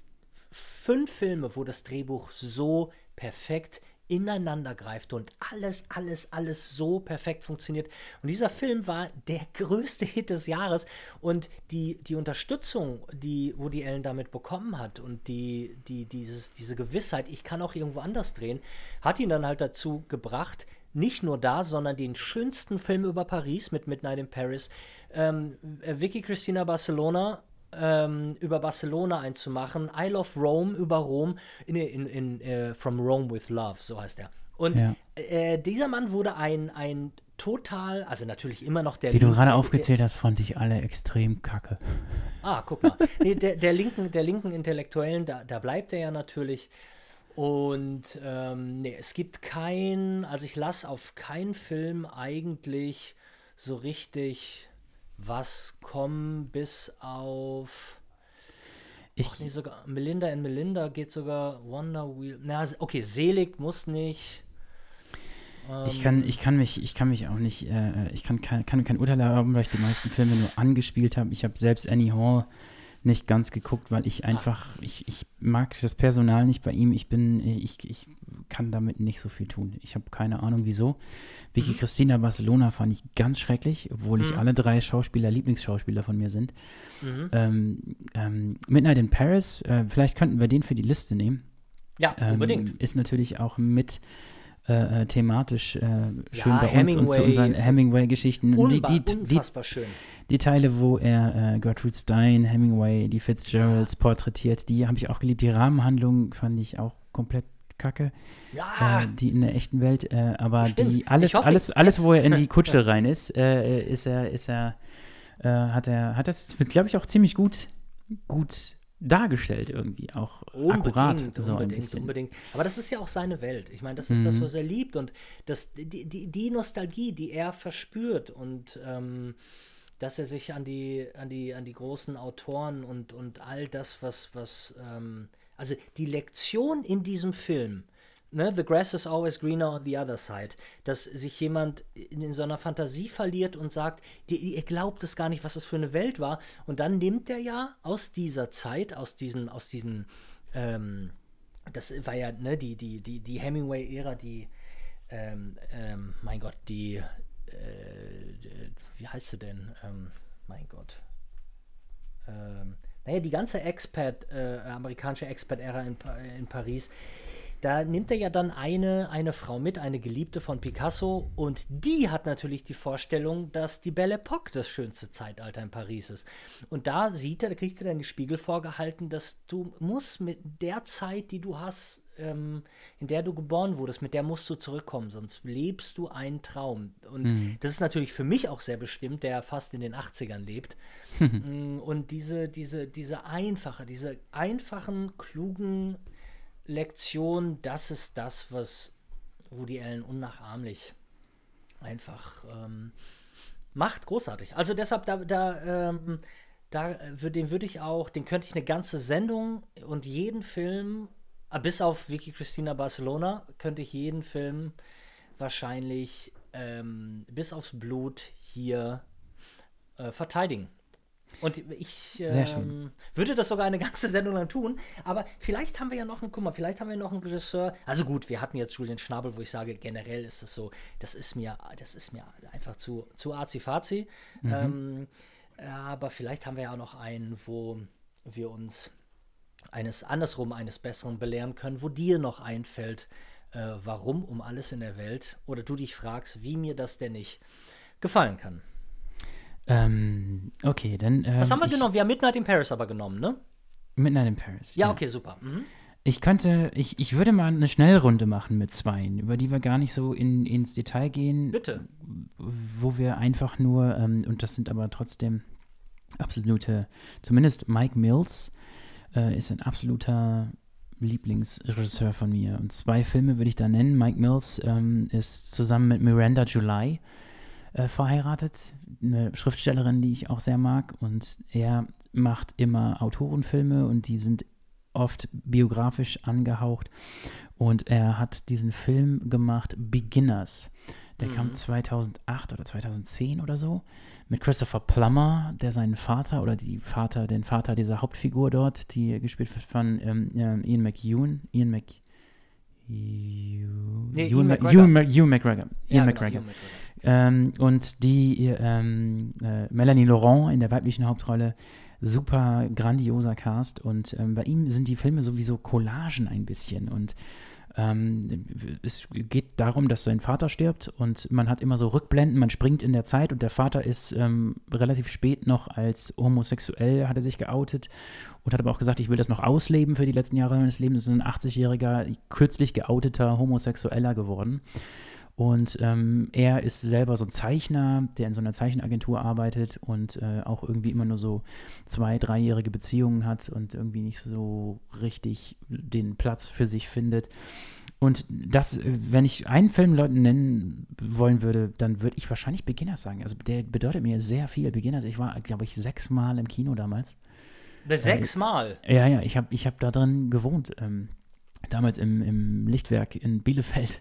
fünf Filme, wo das Drehbuch so perfekt ineinander greift und alles, alles, alles so perfekt funktioniert. Und dieser Film war der größte Hit des Jahres und die, die Unterstützung, die Woody Allen damit bekommen hat und die, die, dieses, diese Gewissheit, ich kann auch irgendwo anders drehen, hat ihn dann halt dazu gebracht, nicht nur da, sondern den schönsten Film über Paris mit Midnight in Paris, ähm, äh, Vicky Cristina Barcelona ähm, über Barcelona einzumachen, I Love Rome über Rom, in, in, in uh, From Rome with Love, so heißt er. Und ja. äh, dieser Mann wurde ein, ein total, also natürlich immer noch der. Die du gerade aufgezählt hast, fand ich alle extrem kacke. Ah, guck mal. nee, der, der, linken, der linken Intellektuellen, da, da bleibt er ja natürlich. Und ähm, nee, es gibt kein, also ich lasse auf keinen Film eigentlich so richtig was kommen bis auf. Ich. Och, nee, sogar Melinda and Melinda geht sogar Wonder Wheel. Na, okay, Selig muss nicht. Ich kann, ich kann mich, ich kann mich auch nicht, äh, ich kann, kann, kann kein Urteil haben, weil ich die meisten Filme nur angespielt habe. Ich habe selbst Annie Hall nicht ganz geguckt, weil ich einfach, ich, ich mag das Personal nicht bei ihm. Ich bin, ich, ich kann damit nicht so viel tun. Ich habe keine Ahnung wieso. Vicky mhm. Christina Barcelona fand ich ganz schrecklich, obwohl ich mhm. alle drei Schauspieler Lieblingsschauspieler von mir sind. Mhm. Ähm, ähm, Midnight in Paris, äh, vielleicht könnten wir den für die Liste nehmen. Ja, ähm, unbedingt. Ist natürlich auch mit äh, äh, thematisch äh, schön ja, bei Hemingway, uns und zu unseren Hemingway-Geschichten. Die, die, die, schön. Die Teile, wo er äh, Gertrude Stein, Hemingway, die Fitzgeralds ja. porträtiert, die habe ich auch geliebt. Die Rahmenhandlung fand ich auch komplett kacke. Ja. Äh, die in der echten Welt, äh, aber Stimmt. die alles, hoffe, alles, alles, wo er in die [LAUGHS] Kutsche rein ist, ist er, ist er, hat er, hat das, glaube ich, auch ziemlich gut, gut dargestellt irgendwie auch unbedingt, akkurat so unbedingt, unbedingt. Aber das ist ja auch seine Welt. Ich meine, das ist mhm. das, was er liebt und das, die, die, die Nostalgie, die er verspürt und ähm, dass er sich an die, an die, an die großen Autoren und, und all das, was, was, ähm, also die Lektion in diesem Film, ne, The grass is always greener on the other side, dass sich jemand in, in so einer Fantasie verliert und sagt, ihr glaubt es gar nicht, was das für eine Welt war. Und dann nimmt er ja aus dieser Zeit, aus diesen, aus diesen, ähm, das war ja, ne, die, die, die, die Hemingway-Ära, die, ähm, ähm, mein Gott, die, äh, wie heißt sie denn? Ähm, mein Gott. Ähm, naja, die ganze Expat, äh, amerikanische Expat-Ära in, in Paris, da nimmt er ja dann eine, eine Frau mit, eine Geliebte von Picasso, und die hat natürlich die Vorstellung, dass die Belle Époque das schönste Zeitalter in Paris ist. Und da sieht er, da kriegt er dann die Spiegel vorgehalten, dass du musst mit der Zeit, die du hast, ähm, in der du geboren wurdest, mit der musst du zurückkommen, sonst lebst du einen Traum. Und mhm. das ist natürlich für mich auch sehr bestimmt, der fast in den 80ern lebt. [LAUGHS] Mm, und diese, diese, diese einfache, diese einfachen, klugen Lektionen, das ist das, was Woody Allen unnachahmlich einfach ähm, macht. Großartig. Also deshalb, da, da, ähm, da, den würde ich auch, den könnte ich eine ganze Sendung und jeden Film Ah, bis auf Vicky Christina Barcelona könnte ich jeden Film wahrscheinlich ähm, bis aufs Blut hier äh, verteidigen. Und ich ähm, würde das sogar eine ganze [LAUGHS] Sendung lang tun, aber vielleicht haben wir ja noch einen, guck mal, vielleicht haben wir noch einen Regisseur. Also gut, wir hatten jetzt Julian Schnabel, wo ich sage, generell ist es so, das ist mir, das ist mir einfach zu, zu azi-fazi. Mhm. Ähm, aber vielleicht haben wir ja auch noch einen, wo wir uns eines andersrum eines Besseren belehren können, wo dir noch einfällt, äh, warum um alles in der Welt oder du dich fragst, wie mir das denn nicht gefallen kann. Ähm, okay, dann. Ähm, Was haben wir genommen? Wir haben Midnight in Paris aber genommen, ne? Midnight in Paris. Ja, ja. okay, super. Mhm. Ich könnte, ich, ich würde mal eine Schnellrunde machen mit zweien, über die wir gar nicht so in, ins Detail gehen. Bitte. Wo wir einfach nur, ähm, und das sind aber trotzdem absolute, zumindest Mike Mills äh, ist ein absoluter Lieblingsregisseur von mir. Und zwei Filme würde ich da nennen. Mike Mills ähm, ist zusammen mit Miranda July äh, verheiratet, eine Schriftstellerin, die ich auch sehr mag. Und er macht immer Autorenfilme und die sind oft biografisch angehaucht. Und er hat diesen Film gemacht, Beginners. Der mhm. kam 2008 oder 2010 oder so mit Christopher Plummer, der seinen Vater oder die Vater, den Vater dieser Hauptfigur dort, die gespielt wird von ähm, Ian McEwan, Ian Mc, Nee, Ewan McGregor. Ewan Mc- Ewan McGregor. Ja, genau, McGregor. McGregor. Ähm, und die ähm, äh, Melanie Laurent in der weiblichen Hauptrolle, super grandioser Cast. Und ähm, bei ihm sind die Filme sowieso Collagen ein bisschen. Und ähm, es geht darum, dass sein Vater stirbt und man hat immer so Rückblenden, man springt in der Zeit und der Vater ist ähm, relativ spät noch als homosexuell, hat er sich geoutet und hat aber auch gesagt, ich will das noch ausleben für die letzten Jahre meines Lebens. Es ist ein 80-jähriger, kürzlich geouteter Homosexueller geworden. Und ähm, er ist selber so ein Zeichner, der in so einer Zeichenagentur arbeitet und äh, auch irgendwie immer nur so zwei, dreijährige Beziehungen hat und irgendwie nicht so richtig den Platz für sich findet. Und das, äh, wenn ich einen Film Leuten nennen wollen würde, dann würde ich wahrscheinlich Beginners sagen. Also der bedeutet mir sehr viel. Beginners, ich war, glaube ich, sechsmal im Kino damals. Das Sechsmal. Ja, ja, ich habe ich hab da drin gewohnt. Ähm, damals im, im Lichtwerk in Bielefeld.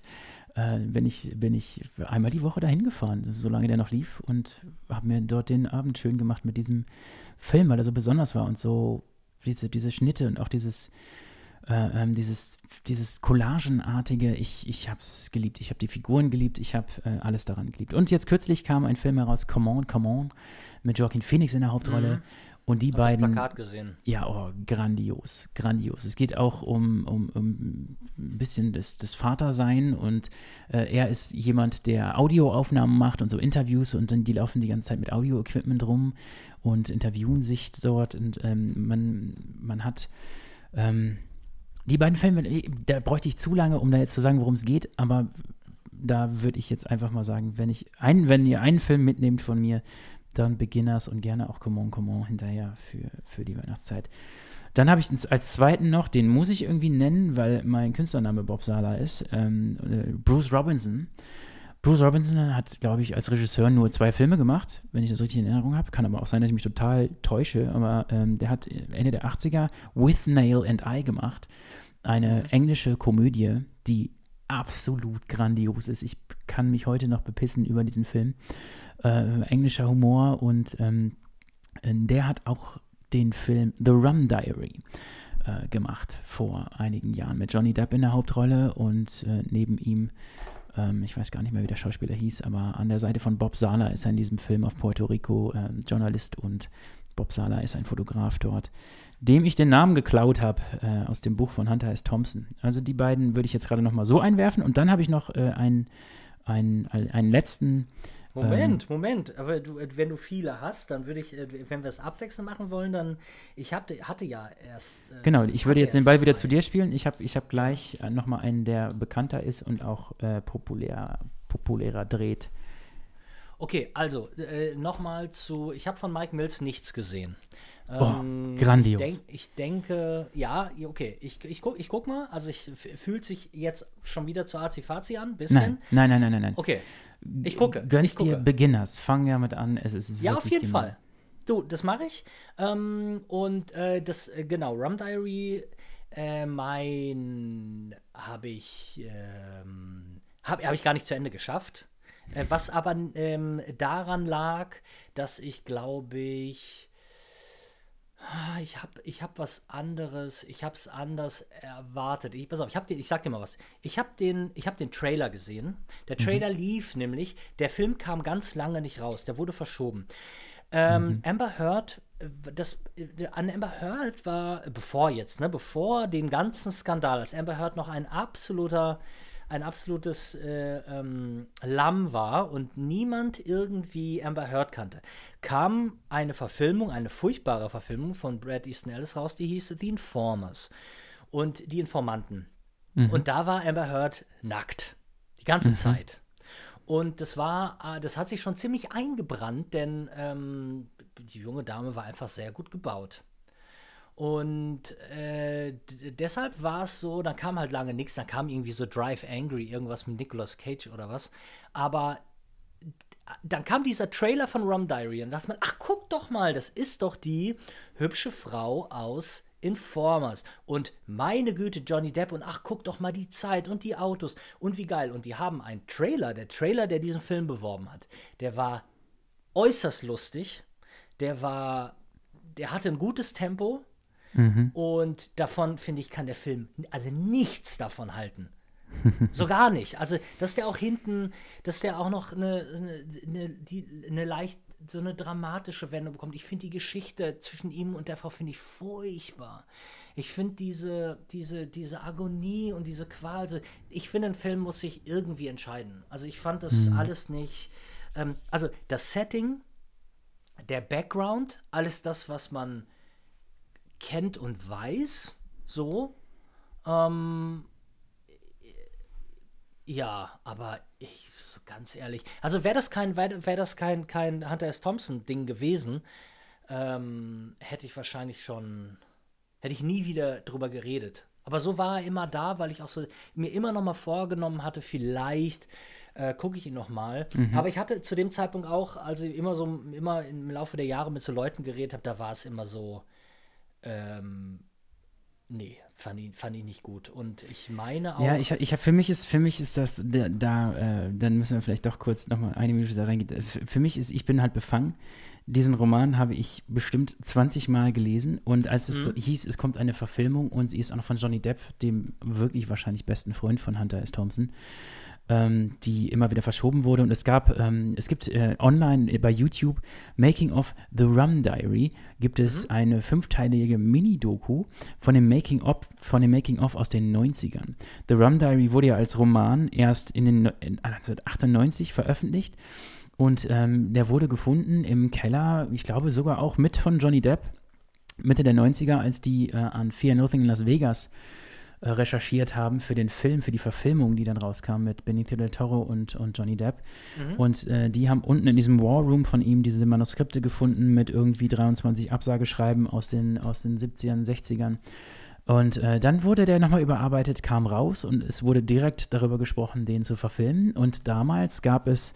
Äh, bin, ich, bin ich einmal die Woche dahin gefahren, solange der noch lief und habe mir dort den Abend schön gemacht mit diesem Film, weil er so besonders war und so diese, diese Schnitte und auch dieses, äh, ähm, dieses, dieses Collagenartige. Ich, ich habe es geliebt. Ich habe die Figuren geliebt. Ich habe äh, alles daran geliebt. Und jetzt kürzlich kam ein Film heraus, Come On, Come On, mit Joaquin Phoenix in der Hauptrolle. Mhm. Und die Hab das beiden. Plakat gesehen. Ja, oh, grandios, grandios. Es geht auch um, um, um ein bisschen das, das Vatersein und äh, er ist jemand, der Audioaufnahmen macht und so Interviews und dann die laufen die ganze Zeit mit Audio-Equipment rum und interviewen sich dort und ähm, man, man hat ähm, die beiden Filme, da bräuchte ich zu lange, um da jetzt zu sagen, worum es geht, aber da würde ich jetzt einfach mal sagen, wenn ich einen, wenn ihr einen Film mitnehmt von mir, dann Beginners und gerne auch Come On, Come On hinterher für, für die Weihnachtszeit. Dann habe ich als zweiten noch, den muss ich irgendwie nennen, weil mein Künstlername Bob Sala ist, ähm, äh, Bruce Robinson. Bruce Robinson hat, glaube ich, als Regisseur nur zwei Filme gemacht, wenn ich das richtig in Erinnerung habe. Kann aber auch sein, dass ich mich total täusche. Aber ähm, der hat Ende der 80er With Nail and I gemacht. Eine englische Komödie, die absolut grandios ist. Ich kann mich heute noch bepissen über diesen Film. Äh, englischer Humor und ähm, der hat auch den Film The Rum Diary äh, gemacht vor einigen Jahren mit Johnny Depp in der Hauptrolle und äh, neben ihm, ähm, ich weiß gar nicht mehr, wie der Schauspieler hieß, aber an der Seite von Bob Sala ist er in diesem Film auf Puerto Rico ähm, Journalist und Bob Sala ist ein Fotograf dort, dem ich den Namen geklaut habe äh, aus dem Buch von Hunter S. Thompson. Also die beiden würde ich jetzt gerade nochmal so einwerfen und dann habe ich noch äh, einen, einen, einen letzten Moment, Ähm. Moment. Aber du, wenn du viele hast, dann würde ich, äh, wenn wir es abwechselnd machen wollen, dann. Ich hab, hatte ja erst. äh, Genau, ich würde jetzt den Ball wieder zu dir spielen. Ich habe ich hab gleich äh, nochmal einen, der bekannter ist und auch äh, populär, populärer dreht. Okay, also äh, nochmal zu. Ich habe von Mike Mills nichts gesehen. Oh, grandios. Ich, denk, ich denke, ja, okay, ich, ich, guck, ich guck mal. Also, ich fühlt sich jetzt schon wieder zu Azi-Fazi an, bisschen. Nein, nein, nein, nein, nein. nein. Okay, ich gucke. Gönnst dir Beginners. Fang damit an. Es ist Ja, auf jeden. Fall. Du, das mache ich. Ähm, und äh, das, äh, genau, Rum Diary, äh, mein habe ich, ähm, habe hab ich gar nicht zu Ende geschafft. Äh, was aber ähm, daran lag, dass ich glaube ich, ich habe ich hab was anderes, ich habe es anders erwartet. Ich, pass auf, ich, hab den, ich sag dir mal was. Ich habe den, ich hab den Trailer gesehen. Der Trailer lief nämlich, der Film kam ganz lange nicht raus, der wurde verschoben. Ähm, Amber Heard, das an Amber Heard war, bevor jetzt, ne, bevor den ganzen Skandal, als Amber Heard noch ein absoluter, ein absolutes äh, ähm, Lamm war und niemand irgendwie Amber Heard kannte, kam eine Verfilmung, eine furchtbare Verfilmung von Brad Easton Ellis raus, die hieß The Informers und die Informanten. Und da war Amber Heard nackt. Die ganze Zeit. Und das war, äh, das hat sich schon ziemlich eingebrannt, denn ähm, die junge Dame war einfach sehr gut gebaut. Und äh, deshalb war es so, dann kam halt lange nichts, dann kam irgendwie so Drive Angry, irgendwas mit Nicolas Cage oder was. Aber dann kam dieser Trailer von Rum Diary und dachte man, ach guck doch mal, das ist doch die hübsche Frau aus Informers. Und meine Güte, Johnny Depp und ach guck doch mal die Zeit und die Autos und wie geil. Und die haben einen Trailer, der Trailer, der diesen Film beworben hat, der war äußerst lustig. Der war, der hatte ein gutes Tempo. Und davon, finde ich, kann der Film also nichts davon halten. so gar nicht. Also, dass der auch hinten, dass der auch noch eine, eine, die, eine leicht, so eine dramatische Wendung bekommt. Ich finde die Geschichte zwischen ihm und der Frau, finde ich furchtbar. Ich finde diese, diese, diese Agonie und diese Qual, also ich finde, ein Film muss sich irgendwie entscheiden. Also ich fand das mhm. alles nicht, ähm, also das Setting, der Background, alles das, was man kennt und weiß, so, ähm, ja, aber ich, so ganz ehrlich, also wäre das kein, wäre wär das kein, kein Hunter S. Thompson-Ding gewesen, ähm, hätte ich wahrscheinlich schon, hätte ich nie wieder drüber geredet. Aber so war er immer da, weil ich auch so mir immer noch mal vorgenommen hatte, vielleicht äh, gucke ich ihn noch mal. Mhm. Aber ich hatte zu dem Zeitpunkt auch, also immer so immer im Laufe der Jahre mit so Leuten geredet habe, da war es immer so, ähm, nee, fand ich, fand ich nicht gut. Und ich meine auch. Ja, ich, ich habe für mich ist für mich ist das da, da äh, dann müssen wir vielleicht doch kurz noch mal eine Minute da reingehen. Für mich ist ich bin halt befangen. Diesen Roman habe ich bestimmt 20 Mal gelesen und als es mhm. hieß, es kommt eine Verfilmung und sie ist auch noch von Johnny Depp, dem wirklich wahrscheinlich besten Freund von Hunter S. Thompson, ähm, die immer wieder verschoben wurde. Und es gab, ähm, es gibt äh, online bei YouTube Making of The Rum Diary gibt es mhm. eine fünfteilige Mini-Doku von dem Making of von dem Making of aus den 90ern. The Rum Diary wurde ja als Roman erst in den in 1998 veröffentlicht. Und ähm, der wurde gefunden im Keller, ich glaube sogar auch mit von Johnny Depp, Mitte der 90er, als die äh, an Fear Nothing in Las Vegas äh, recherchiert haben für den Film, für die Verfilmung, die dann rauskam mit Benicio del Toro und, und Johnny Depp. Mhm. Und äh, die haben unten in diesem War Room von ihm diese Manuskripte gefunden mit irgendwie 23 Absageschreiben aus den, aus den 70ern, 60ern. Und äh, dann wurde der nochmal überarbeitet, kam raus und es wurde direkt darüber gesprochen, den zu verfilmen. Und damals gab es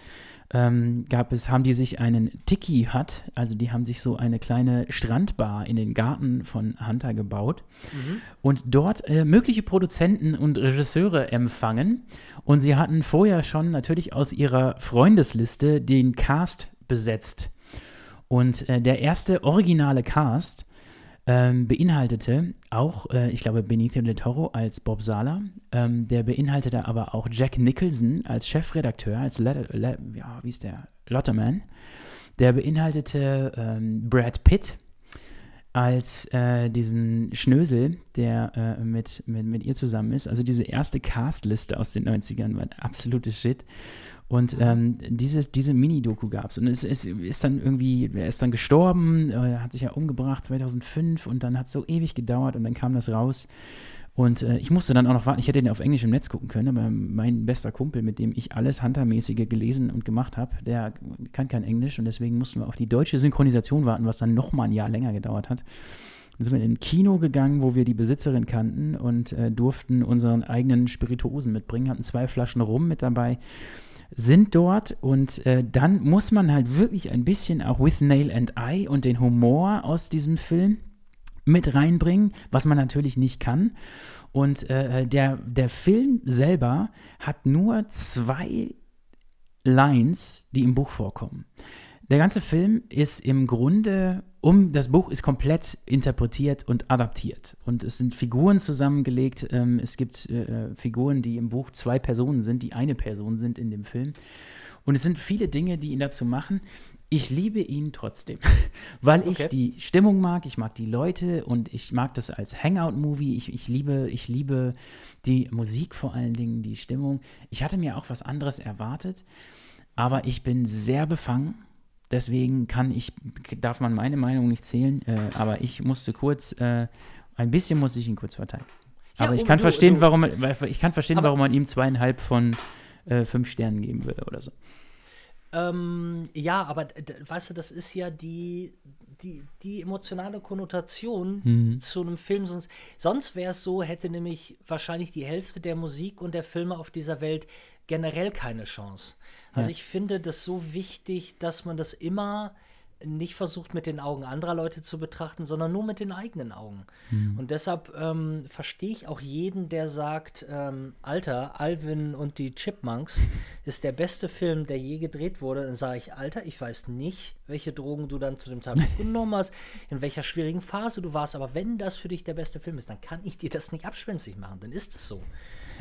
ähm, gab es, haben die sich einen Tiki Hut, also die haben sich so eine kleine Strandbar in den Garten von Hunter gebaut mhm. und dort äh, mögliche Produzenten und Regisseure empfangen. Und sie hatten vorher schon natürlich aus ihrer Freundesliste den Cast besetzt. Und äh, der erste originale Cast ähm, beinhaltete auch, äh, ich glaube, Benicio del Toro als Bob Sala. Ähm, der beinhaltete aber auch Jack Nicholson als Chefredakteur, als Let Let ja, wie ist der? Lotterman. Der beinhaltete ähm, Brad Pitt als äh, diesen Schnösel, der äh, mit, mit, mit ihr zusammen ist. Also diese erste Castliste aus den 90ern war absolutes Shit. Und ähm, dieses, diese Mini-Doku gab es. Und es, es, ist dann irgendwie, er ist dann gestorben, äh, hat sich ja umgebracht 2005 und dann hat es so ewig gedauert und dann kam das raus. Und äh, ich musste dann auch noch warten, ich hätte den auf Englisch im Netz gucken können, aber mein bester Kumpel, mit dem ich alles Hunter-mäßige gelesen und gemacht habe, der kann kein Englisch und deswegen mussten wir auf die deutsche Synchronisation warten, was dann nochmal ein Jahr länger gedauert hat. Dann sind wir in ein Kino gegangen, wo wir die Besitzerin kannten und äh, durften unseren eigenen Spirituosen mitbringen, hatten zwei Flaschen Rum mit dabei sind dort und äh, dann muss man halt wirklich ein bisschen auch with Nail and Eye und den Humor aus diesem Film mit reinbringen, was man natürlich nicht kann. Und äh, der, der Film selber hat nur zwei Lines, die im Buch vorkommen. Der ganze Film ist im Grunde um das Buch ist komplett interpretiert und adaptiert. Und es sind Figuren zusammengelegt. Ähm, es gibt äh, Figuren, die im Buch zwei Personen sind, die eine Person sind in dem Film. Und es sind viele Dinge, die ihn dazu machen. Ich liebe ihn trotzdem, [LAUGHS] weil okay. ich die Stimmung mag, ich mag die Leute und ich mag das als Hangout-Movie. Ich, ich, liebe, ich liebe die Musik vor allen Dingen, die Stimmung. Ich hatte mir auch was anderes erwartet, aber ich bin sehr befangen Deswegen kann ich, darf man meine Meinung nicht zählen, äh, aber ich musste kurz, äh, ein bisschen musste ich ihn kurz verteilen. Ja, aber ich kann du, verstehen, du, warum ich kann verstehen, warum man ihm zweieinhalb von äh, fünf Sternen geben würde oder so. Ähm, ja, aber weißt du, das ist ja die, die, die emotionale Konnotation mhm. zu einem Film. Sonst, sonst wäre es so, hätte nämlich wahrscheinlich die Hälfte der Musik und der Filme auf dieser Welt generell keine Chance. Also ja. ich finde das so wichtig, dass man das immer nicht versucht mit den Augen anderer Leute zu betrachten, sondern nur mit den eigenen Augen. Mhm. Und deshalb ähm, verstehe ich auch jeden, der sagt, ähm, Alter, Alvin und die Chipmunks [LAUGHS] ist der beste Film, der je gedreht wurde. Dann sage ich, Alter, ich weiß nicht, welche Drogen du dann zu dem Zeitpunkt [LAUGHS] genommen hast, in welcher schwierigen Phase du warst, aber wenn das für dich der beste Film ist, dann kann ich dir das nicht abspenstig machen, dann ist es so.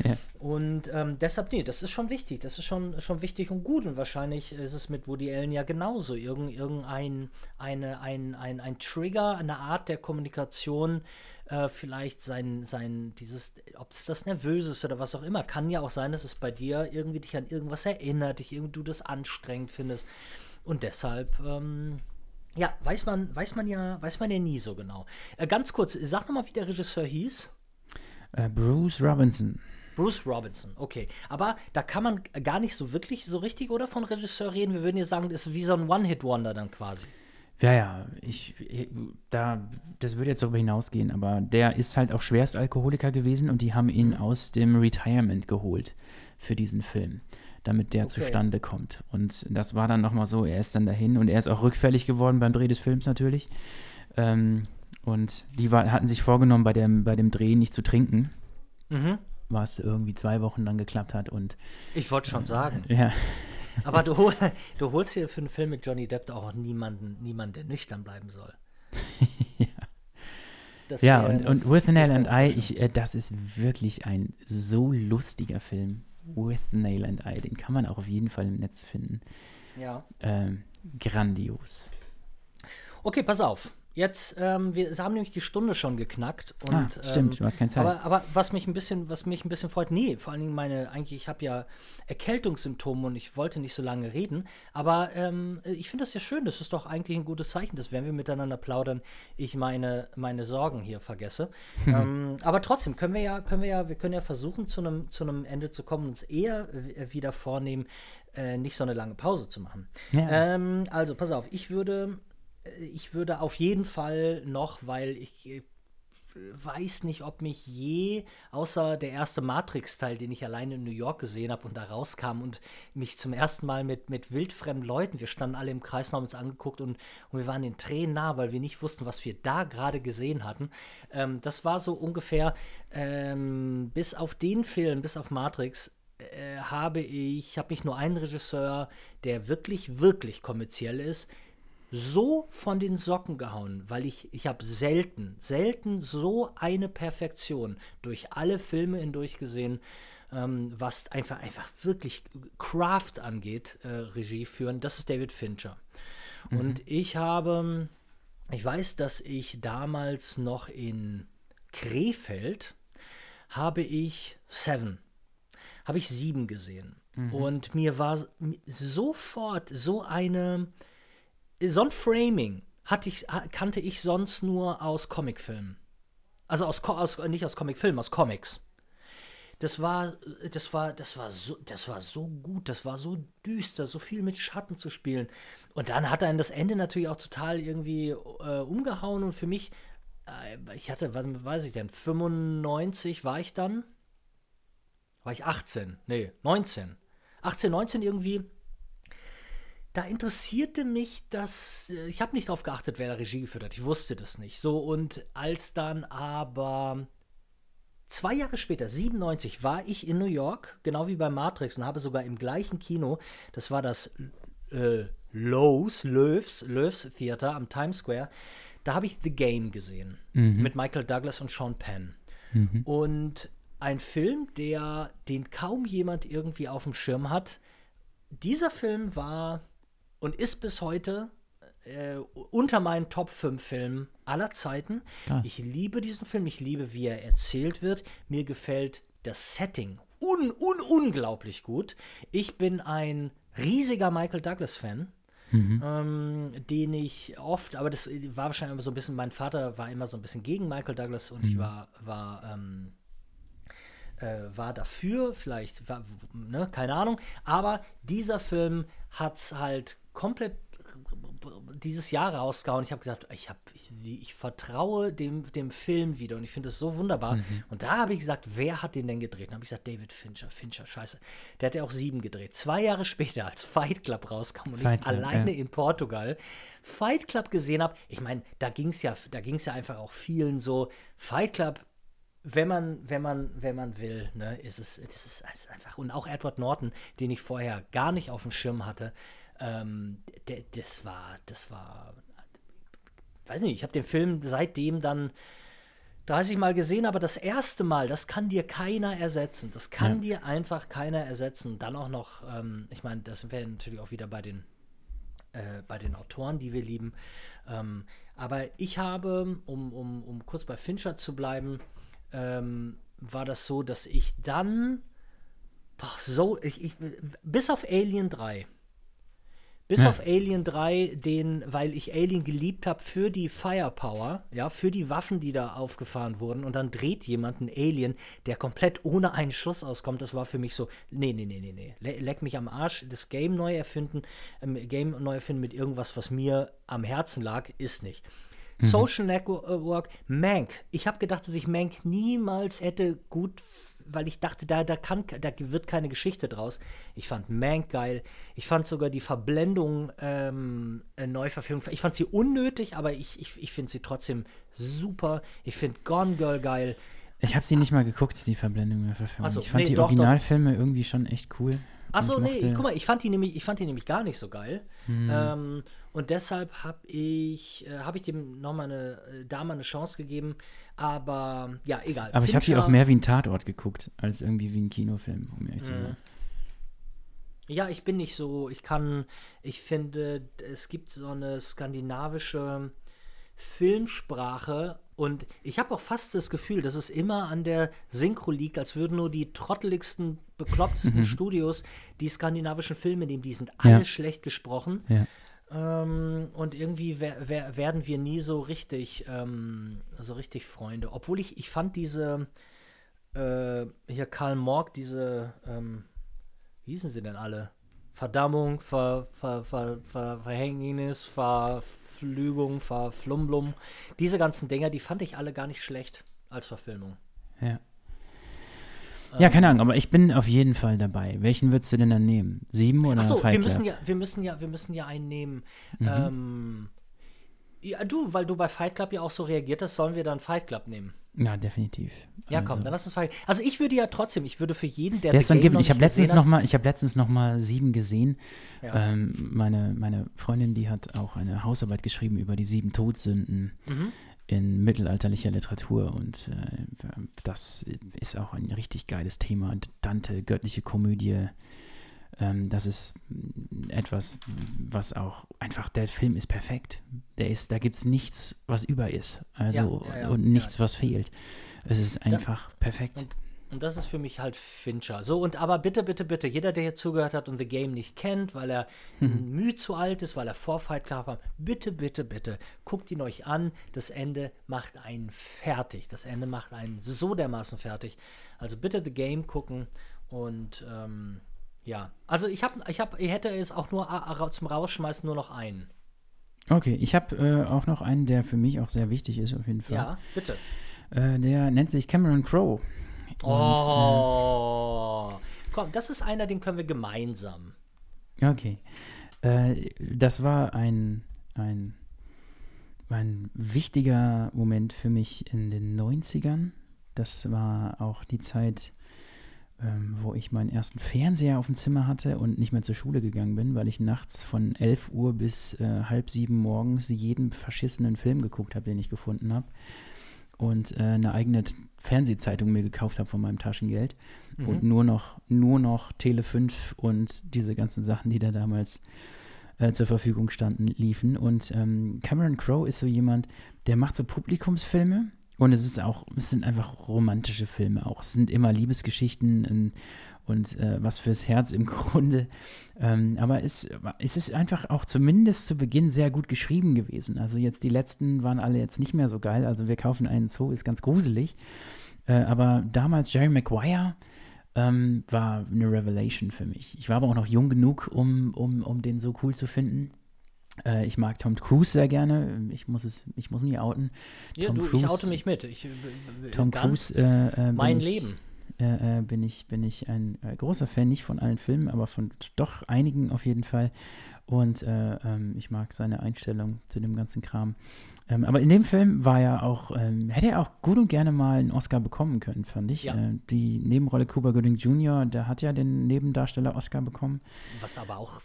Ja. Und ähm, deshalb, nee, das ist schon wichtig. Das ist schon, schon wichtig und gut. Und wahrscheinlich ist es mit Woody Allen ja genauso. Irgend, irgendein eine, ein, ein, ein Trigger, eine Art der Kommunikation, äh, vielleicht sein, sein, dieses, ob es das nervös ist oder was auch immer, kann ja auch sein, dass es bei dir irgendwie dich an irgendwas erinnert, dich irgendwie du das anstrengend findest. Und deshalb, ähm, ja, weiß man, weiß man ja, weiß man ja nie so genau. Äh, ganz kurz, sag nochmal, wie der Regisseur hieß. Äh, Bruce Robinson. Bruce Robinson, okay. Aber da kann man gar nicht so wirklich so richtig oder von Regisseur reden. Wir würden ja sagen, das ist wie so ein One-Hit-Wonder dann quasi. Ja, ja, ich, da, das würde jetzt darüber hinausgehen, aber der ist halt auch Schwerstalkoholiker gewesen und die haben ihn aus dem Retirement geholt für diesen Film, damit der Okay. zustande kommt. Und das war dann nochmal so, er ist dann dahin und er ist auch rückfällig geworden beim Dreh des Films natürlich. Ähm, und die war, hatten sich vorgenommen, bei dem, bei dem Dreh nicht zu trinken, Mhm. Was irgendwie zwei Wochen dann geklappt hat und Ich wollte schon sagen. ja, Aber du, hol, du holst dir für einen Film mit Johnny Depp auch niemanden, niemanden der nüchtern bleiben soll. [LAUGHS] Das Ja, und, und With Nail and I, ich, äh, das ist wirklich ein so lustiger Film. With Nail and I, den kann man auch auf jeden Fall im Netz finden. Ja. Ähm, grandios. Okay, pass auf. Jetzt, ähm, wir haben nämlich die Stunde schon geknackt. Und, Ah, stimmt, ähm, du hast keine Zeit. Aber, aber was mich ein bisschen, was mich ein bisschen freut, nee, vor allen Dingen meine, eigentlich, ich habe ja Erkältungssymptome und ich wollte nicht so lange reden, aber ähm, ich finde das ja schön, das ist doch eigentlich ein gutes Zeichen, dass wenn wir miteinander plaudern, ich meine, meine Sorgen hier vergesse. [LAUGHS] ähm, aber trotzdem können wir ja, können wir ja, wir können ja versuchen, zu einem, zu einem Ende zu kommen und uns eher äh, wieder vornehmen, äh, nicht so eine lange Pause zu machen. Ja. Ähm, also, pass auf, ich würde, ich würde auf jeden Fall noch, weil ich äh, weiß nicht, ob mich je, außer der erste Matrix-Teil, den ich alleine in New York gesehen habe und da rauskam und mich zum ersten Mal mit, mit wildfremden Leuten, wir standen alle im Kreis haben uns angeguckt und, und wir waren den Tränen nah, weil wir nicht wussten, was wir da gerade gesehen hatten. Ähm, das war so ungefähr ähm, bis auf den Film, bis auf Matrix, äh, habe ich, habe mich nur einen Regisseur, der wirklich, wirklich kommerziell ist, so von den Socken gehauen, weil ich, ich habe selten, selten so eine Perfektion durch alle Filme hindurch gesehen, ähm, was einfach, einfach wirklich Craft angeht, äh, Regie führen, das ist David Fincher. Und ich habe, ich weiß, dass ich damals noch in Krefeld habe ich Seven, habe ich sieben gesehen. Und mir war sofort so eine, so ein Framing hatte ich, kannte ich sonst nur aus Comicfilmen. Also aus, aus nicht aus Comicfilmen, aus Comics. Das war, das war, das war so, das war so gut, das war so düster, so viel mit Schatten zu spielen. Und dann hat er das Ende natürlich auch total irgendwie äh, umgehauen und für mich, äh, ich hatte, wann weiß ich denn, 95 war ich dann? War ich 18? Nee, 19. 18, 19 irgendwie da interessierte mich das, äh, ich habe nicht darauf geachtet, wer da Regie geführt hat, ich wusste das nicht. So, und als dann aber zwei Jahre später, 97, war ich in New York, genau wie bei Matrix und habe sogar im gleichen Kino, das war das äh, Lowe's, Löws, Löws Theater am Times Square, da habe ich The Game gesehen mit Michael Douglas und Sean Penn. Und ein Film, der, den kaum jemand irgendwie auf dem Schirm hat. Dieser Film war und ist bis heute äh, unter meinen Top 5 Filmen aller Zeiten. Krass. Ich liebe diesen Film, ich liebe, wie er erzählt wird. Mir gefällt das Setting un, un, unglaublich gut. Ich bin ein riesiger Michael Douglas-Fan. Ähm, den ich oft, aber das war wahrscheinlich immer so ein bisschen, mein Vater war immer so ein bisschen gegen Michael Douglas und ich war, war ähm, äh, war dafür, vielleicht, war, ne, keine Ahnung, aber dieser Film hat es halt komplett dieses Jahr rausgehauen. Ich habe gesagt, ich, hab, ich, ich vertraue dem, dem Film wieder und ich finde es so wunderbar. Und da habe ich gesagt, wer hat den denn gedreht? Dann habe ich gesagt, David Fincher, Fincher, scheiße. Der hat ja auch sieben gedreht. Zwei Jahre später, als Fight Club rauskam und Fight ich Club, alleine ja. in Portugal Fight Club gesehen habe, ich meine, da ging es ja, da ging es ja einfach auch vielen so, Fight Club wenn man, wenn man, wenn man will, ne, ist es, es ist, es ist einfach. Und auch Edward Norton, den ich vorher gar nicht auf dem Schirm hatte, ähm, das war, das war, weiß nicht, ich habe den Film seitdem dann 30 Mal gesehen, aber das erste Mal, das kann dir keiner ersetzen. Das kann Ja. dir einfach keiner ersetzen. Dann auch noch, ähm, ich meine, das wäre natürlich auch wieder bei den, äh, bei den Autoren, die wir lieben. Ähm, aber ich habe, um, um, um kurz bei Fincher zu bleiben, ähm, war das so, dass ich dann boah, so, ich, ich, bis auf Alien 3, bis Ja. auf Alien 3, den, weil ich Alien geliebt habe für die Firepower, ja, für die Waffen, die da aufgefahren wurden, und dann dreht jemand einen Alien, der komplett ohne einen Schuss auskommt. Das war für mich so, nee, nee, nee, nee, nee. Le leck mich am Arsch. Das Game neu erfinden, ähm, Game neu erfinden mit irgendwas, was mir am Herzen lag, ist nicht. Social Network, Mank. Ich habe gedacht, dass ich Mank niemals hätte gut, weil ich dachte, da, da, kann, da wird keine Geschichte draus. Ich fand Mank geil. Ich fand sogar die Verblendung ähm, äh, Neuverfilmung. Ich fand sie unnötig, aber ich, ich, ich finde sie trotzdem super. Ich finde Gone Girl geil. Ich habe sie nicht mal geguckt, die Verblendung der Verfilmung. Ach so, ich fand nee, die doch, doch. Originalfilme irgendwie schon echt cool. Achso, nee, ich, guck mal, ich fand die nämlich, ich fand die nämlich gar nicht so geil. Hm. Ähm, und deshalb habe ich, äh, habe ich dem nochmal eine, äh, da mal eine Chance gegeben. Aber ja, egal. Aber ich habe die Fincher- auch mehr wie ein Tatort geguckt, als irgendwie wie ein Kinofilm, um ehrlich zu Mhm. sein. Ja, ich bin nicht so, ich kann, ich finde, es gibt so eine skandinavische Filmsprache und ich habe auch fast das Gefühl, dass es immer an der Synchro liegt, als würden nur die trotteligsten, beklopptesten Studios die skandinavischen Filme nehmen. Die sind alle Mhm. Ja. schlecht gesprochen. Ja. Ähm, und irgendwie wer, wer, werden wir nie so richtig, ähm, so richtig Freunde. Obwohl ich, ich fand diese, äh, hier Karl Morg, diese, ähm, wie hießen sie denn alle? Verdammung, Ver, Ver, Ver, Ver, Verhängnis, Verflügung, Verflumblum. Diese ganzen Dinger, die fand ich alle gar nicht schlecht als Verfilmung. Ja. Ja, keine Ahnung, aber ich bin auf jeden Fall dabei. Welchen würdest du denn dann nehmen? Sieben oder Achso, Fight wir Club? müssen ja, wir müssen ja, wir müssen ja einen nehmen. Mhm. Ähm, ja, du, weil du bei Fight Club ja auch so reagiert hast, sollen wir dann Fight Club nehmen. Ja, definitiv. Ja, Also, komm, dann lass uns Fight Also ich würde ja trotzdem, ich würde für jeden, der Wer es The dann noch ich habe letztens noch mal, ich habe letztens noch mal sieben gesehen. Ja. Ähm, meine, meine Freundin, die hat auch eine Hausarbeit geschrieben über die sieben Todsünden Mhm. In mittelalterlicher Literatur und äh, das ist auch ein richtig geiles Thema. Dante, göttliche Komödie. Ähm, das ist etwas, was auch einfach, der Film ist perfekt. Der ist, da gibt es nichts, was über ist. Also Ja, ja, ja, und nichts, was fehlt. Es ist einfach perfekt. Und, und das ist für mich halt Fincher. So, und aber bitte, bitte, bitte, jeder, der hier zugehört hat und The Game nicht kennt, weil er [LAUGHS] Mhm. müh zu alt ist, weil er Vorfight klar war, bitte, bitte, bitte, guckt ihn euch an. Das Ende macht einen fertig. Das Ende macht einen so dermaßen fertig. Also bitte The Game gucken und ähm, ja. Also ich habe, ich habe, ich hätte es auch nur a- a- zum Rausschmeißen nur noch einen. Okay, ich habe äh, auch noch einen, der für mich auch sehr wichtig ist, auf jeden Fall. Ja, bitte. Äh, der nennt sich Cameron Crowe. Und, Oh. Komm, das ist einer, den können wir gemeinsam. äh, okay. Äh, das war ein, ein, ein wichtiger Moment für mich in den 90ern. Das war auch die Zeit, ähm, wo ich meinen ersten Fernseher auf dem Zimmer hatte und nicht mehr zur Schule gegangen bin, weil ich nachts von 11 Uhr bis äh, halb sieben morgens jeden verschissenen Film geguckt habe, den ich gefunden habe. Und äh, eine eigene Fernsehzeitung mir gekauft habe von meinem Taschengeld. Und nur noch, nur noch Tele 5 und diese ganzen Sachen, die da damals äh, zur Verfügung standen, liefen. Und ähm, Cameron Crowe ist so jemand, der macht so Publikumsfilme. Und es ist auch, es sind einfach romantische Filme auch. Es sind immer Liebesgeschichten und, und äh, was fürs Herz im [LAUGHS] Grunde. Ähm, aber es, es ist einfach auch zumindest zu Beginn sehr gut geschrieben gewesen. Also jetzt die letzten waren alle jetzt nicht mehr so geil. Also wir kaufen einen Zoo, ist ganz gruselig. Äh, aber damals Jerry Maguire ähm, war eine Revelation für mich. Ich war aber auch noch jung genug, um, um, um den so cool zu finden. Äh, ich mag Tom Cruise sehr gerne. Ich muss es, ich muss mich outen. Ja, Tom du, ich Cruise- oute mich mit. Ich, äh, Tom Cruise äh, Mein ich, Leben. Äh, bin ich bin ich ein äh, großer Fan, nicht von allen Filmen, aber von doch einigen auf jeden Fall. Und äh, ähm, ich mag seine Einstellung zu dem ganzen Kram. Ähm, aber in dem Film war er auch, ähm, hätte er auch gut und gerne mal einen Oscar bekommen können, fand ich. Ja. Äh, die Nebenrolle Cuba Gooding Jr., der hat ja den Nebendarsteller Oscar bekommen. Was aber auch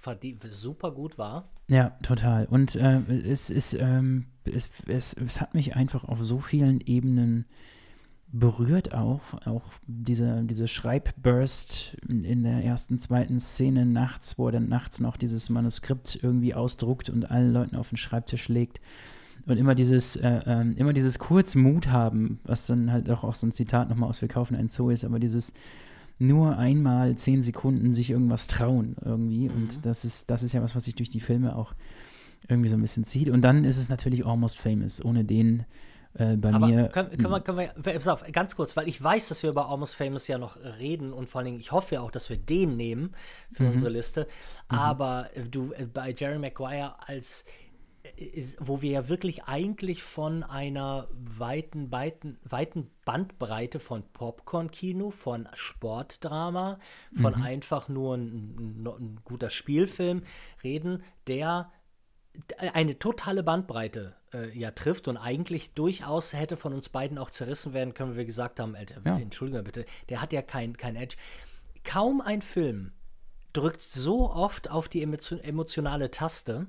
super gut war. Ja, total. Und äh, es ist, ähm, es, es, es hat mich einfach auf so vielen Ebenen berührt auch, auch diese, diese Schreibburst in, in der ersten, zweiten Szene nachts, wo er dann nachts noch dieses Manuskript irgendwie ausdruckt und allen Leuten auf den Schreibtisch legt. Und immer dieses, äh, äh, immer dieses kurz Mut haben, was dann halt auch, auch so ein Zitat nochmal aus Wir kaufen ein Zoo ist, aber dieses nur einmal zehn Sekunden sich irgendwas trauen irgendwie. Mhm. Und das ist, das ist ja was, was sich durch die Filme auch irgendwie so ein bisschen zieht. Und dann ist es natürlich Almost Famous. Ohne den äh, bei Aber mir. Können, können, wir, können wir, pass auf, ganz kurz, weil ich weiß, dass wir über Almost Famous ja noch reden und vor allen Dingen, ich hoffe ja auch, dass wir den nehmen für mhm. unsere Liste. Mhm. Aber äh, du, äh, bei Jerry Maguire als ist, wo wir ja wirklich eigentlich von einer weiten, weiten, weiten Bandbreite von Popcorn-Kino, von Sportdrama, von mhm. einfach nur ein, ein, ein, guter Spielfilm reden, der eine totale Bandbreite äh, ja trifft und eigentlich durchaus hätte von uns beiden auch zerrissen werden können, wenn wir gesagt haben, Alter, ja. entschuldige bitte, der hat ja kein, kein Edge. Kaum ein Film drückt so oft auf die emotionale Taste,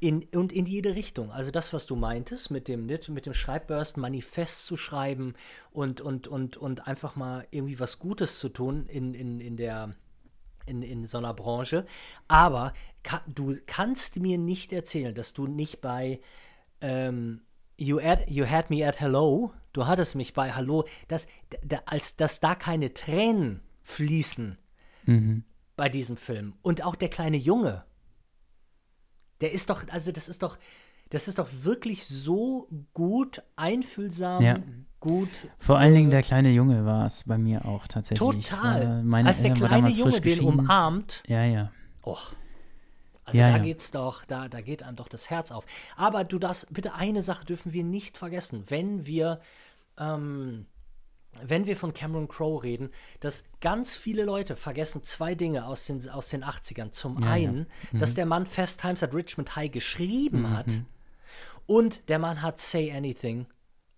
in, und in jede Richtung. Also das, was du meintest, mit dem, mit dem Schreibbörsten Manifest zu schreiben und, und, und, und einfach mal irgendwie was Gutes zu tun in, in, in der in, in so einer Branche. Aber ka du kannst mir nicht erzählen, dass du nicht bei ähm, you, ad, you Had Me at Hello, du hattest mich bei Hallo, dass, da, als, dass da keine Tränen fließen mhm. bei diesem Film. Und auch der kleine Junge, der ist doch, also das ist doch, das ist doch wirklich so gut, einfühlsam, ja. Gut. Vor allen Dingen äh, der kleine Junge war es bei mir auch tatsächlich. Total. Meine Als der kleine Junge den umarmt. Ja, ja. Och. Also ja, da ja. geht's doch, da, da geht einem doch das Herz auf. Aber du darfst, bitte eine Sache dürfen wir nicht vergessen, wenn wir ähm, wenn wir von Cameron Crowe reden, dass ganz viele Leute vergessen zwei Dinge aus den, aus den 80ern. Zum ja, einen. Mhm. dass der Mann Fast Times at Richmond High geschrieben mhm. hat und der Mann hat Say Anything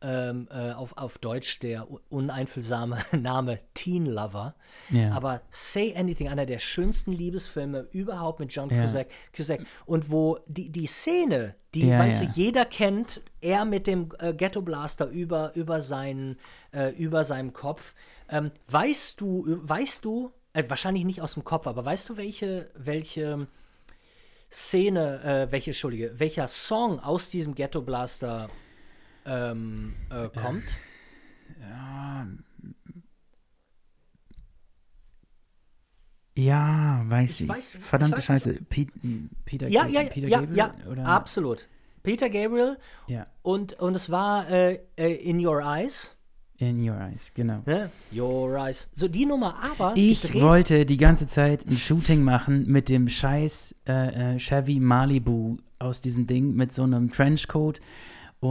ähm, äh, auf, auf Deutsch der uneinfühlsame [LAUGHS] Name Teen Lover. Ja. Aber Say Anything, einer der schönsten Liebesfilme überhaupt mit John ja. Cusack, Cusack. Und wo die, die Szene, die, ja, weißt du, jeder kennt, er mit dem äh, Ghetto Blaster über, über, seinen, äh, über seinem Kopf. Ähm, weißt du, weißt du, äh, wahrscheinlich nicht aus dem Kopf, aber weißt du, welche, welche Szene, äh, welche, Entschuldige, welcher Song aus diesem Ghetto Blaster ähm, äh, kommt. Ja. Ja, weiß ich. ich. Weiß, Verdammte ich weiß Scheiße. Pete, Peter, ja, ja, Peter ja, Gabriel? Ja, oder? absolut. Peter Gabriel. Ja. Und, und es war äh, äh, In Your Eyes. In Your Eyes, genau. Ne? Your Eyes. So die Nummer, aber. Ich wollte die ganze Zeit ein Shooting machen mit dem scheiß äh, äh Chevy Malibu aus diesem Ding mit so einem Trenchcoat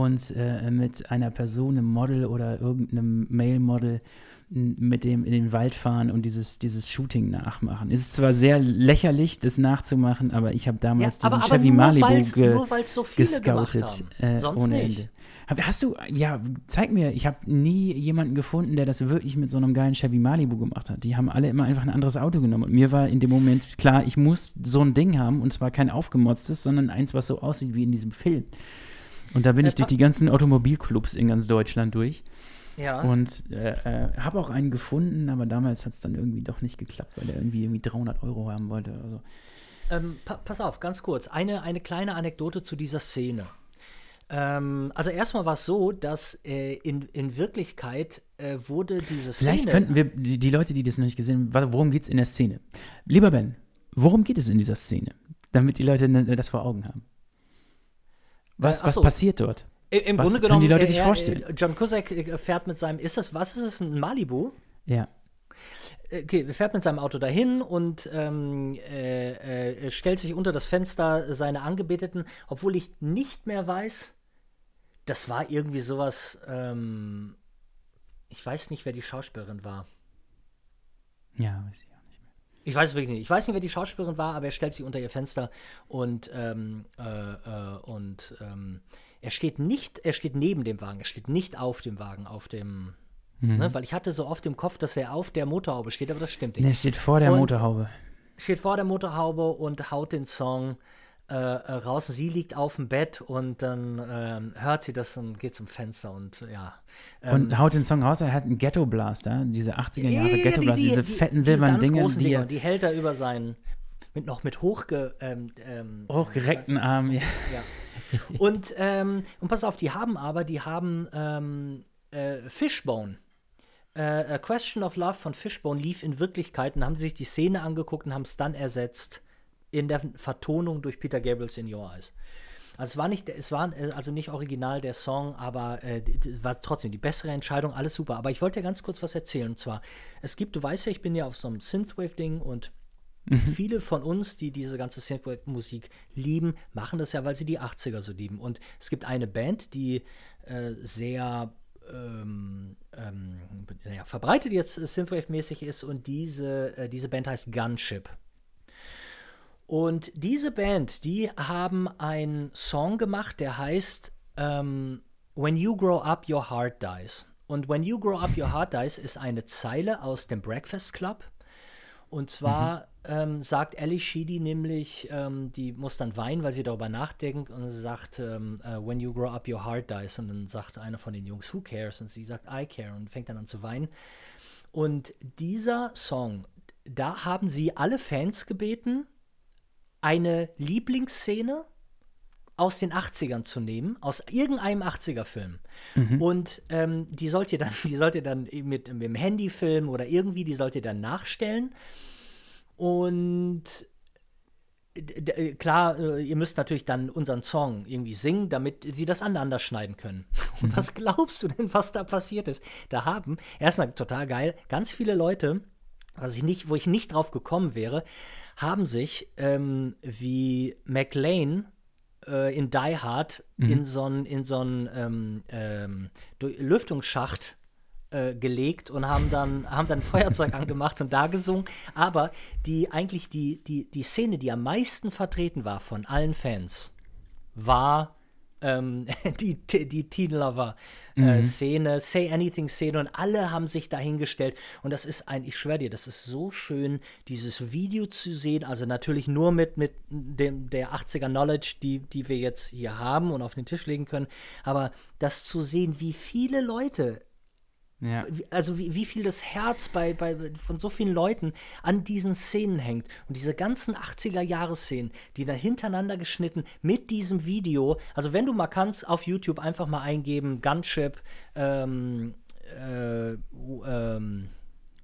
und äh, mit einer Person, einem Model oder irgendeinem Male-Model mit dem in den Wald fahren und dieses, dieses Shooting nachmachen. Es ist zwar sehr lächerlich, das nachzumachen, aber ich habe damals ja, diesen aber, Chevy aber nur Malibu ge nur so gescoutet. Äh, ohne nicht. Ende. Hast du, ja, zeig mir, ich habe nie jemanden gefunden, der das wirklich mit so einem geilen Chevy Malibu gemacht hat. Die haben alle immer einfach ein anderes Auto genommen. Und mir war in dem Moment klar, ich muss so ein Ding haben und zwar kein aufgemotztes, sondern eins, was so aussieht wie in diesem Film. Und da bin ich durch die ganzen Automobilclubs in ganz Deutschland durch. Ja. Und äh, äh, habe auch einen gefunden, aber damals hat es dann irgendwie doch nicht geklappt, weil er irgendwie, irgendwie 300 Euro haben wollte. Also. Ähm, pa pass auf, ganz kurz. Eine, eine kleine Anekdote zu dieser Szene. Ähm, also erstmal war es so, dass äh, in, in Wirklichkeit äh, wurde diese Szene. Vielleicht könnten wir, die, die, Leute, die das noch nicht gesehen haben, worum geht es in der Szene? Lieber Ben, worum geht es in dieser Szene? Damit die Leute das vor Augen haben. Was, äh, was passiert dort? Im was Grunde genommen, die Leute sich vorstellen? John Cusack äh, fährt mit seinem, ist das, was ist es, ein Malibu? Ja. Okay, fährt mit seinem Auto dahin und ähm, äh, äh, stellt sich unter das Fenster seiner Angebeteten, obwohl ich nicht mehr weiß, das war irgendwie sowas, ähm, ich weiß nicht, wer die Schauspielerin war. Ja, weiß ich ich weiß es wirklich nicht. Ich weiß nicht, wer die Schauspielerin war, aber er stellt sich unter ihr Fenster und, ähm, äh, äh, und ähm, er steht nicht, er steht neben dem Wagen, er steht nicht auf dem Wagen, auf dem, mhm. ne, weil ich hatte so oft im Kopf, dass er auf der Motorhaube steht, aber das stimmt nicht. er steht vor der und Motorhaube. Steht vor der Motorhaube und haut den Song äh, äh, raus. Sie liegt auf dem Bett und dann ähm, hört sie das und geht zum Fenster und ja. Ähm, und haut den Song raus, er hat einen Ghetto Blaster, diese 80er Jahre Ghetto Blaster, die, diese die, fetten silbernen Dinge. Die, Dinger, die hält er über seinen, mit noch mit hochge, ähm, ähm, hochgereckten Armen, ja. ja. und, ähm, und pass auf, die haben aber, die haben ähm, äh, Fishbone. Äh, A Question of Love von Fishbone lief in Wirklichkeit und haben sich die Szene angeguckt und haben es dann ersetzt in der Vertonung durch Peter Gabriels In Your Eyes. Also es war nicht, es war äh, also nicht original der Song, aber äh, war trotzdem die bessere Entscheidung, alles super. Aber ich wollte dir ganz kurz was erzählen. Und zwar, es gibt, du weißt ja, ich bin ja auf so einem Synthwave-Ding und mhm. viele von uns, die diese ganze Synthwave-Musik lieben, machen das ja, weil sie die 80er so lieben. Und es gibt eine Band, die äh, sehr ähm, ähm, naja, verbreitet jetzt Synthwave-mäßig ist und diese, äh, diese Band heißt Gunship. Und diese Band, die haben einen Song gemacht, der heißt ähm, When You Grow Up, Your Heart Dies. Und When You Grow Up, Your Heart Dies ist eine Zeile aus dem Breakfast Club. Und zwar mhm. ähm, sagt Ellie Sheedy nämlich, ähm, die muss dann weinen, weil sie darüber nachdenkt und sie sagt, ähm, uh, When you grow up, your heart dies. Und dann sagt einer von den Jungs, Who cares? Und sie sagt, I care und fängt dann an zu weinen. Und dieser Song, da haben sie alle Fans gebeten, eine Lieblingsszene aus den 80ern zu nehmen, aus irgendeinem 80er-Film. Mhm. Und ähm, die sollt ihr dann, [LAUGHS] die sollt ihr dann mit, mit dem Handy filmen oder irgendwie, die sollt ihr dann nachstellen. Und äh, klar, äh, ihr müsst natürlich dann unseren Song irgendwie singen, damit sie das aneinander schneiden können. [LAUGHS] Und mhm. was glaubst du denn, was da passiert ist? Da haben, erstmal total geil, ganz viele Leute, was ich nicht, wo ich nicht drauf gekommen wäre, haben sich ähm, wie McLean äh, in Die Hard mhm. in so einen in so ähm, ähm, Lüftungsschacht äh, gelegt und haben dann, haben dann [LAUGHS] Feuerzeug angemacht und da gesungen. Aber die eigentlich die, die, die Szene, die am meisten vertreten war von allen Fans, war ähm, [LAUGHS] die, die Teen Lover äh, mhm. Szene, Say Anything Szene und alle haben sich dahingestellt und das ist ein, ich schwöre dir, das ist so schön, dieses Video zu sehen, also natürlich nur mit, mit dem, der 80er Knowledge, die, die wir jetzt hier haben und auf den Tisch legen können, aber das zu sehen, wie viele Leute ja. Also wie, wie viel das Herz bei, bei, von so vielen Leuten an diesen Szenen hängt. Und diese ganzen 80er-Jahre-Szenen, die dann hintereinander geschnitten mit diesem Video. Also wenn du mal kannst, auf YouTube einfach mal eingeben, Gunship, ähm, äh, ähm,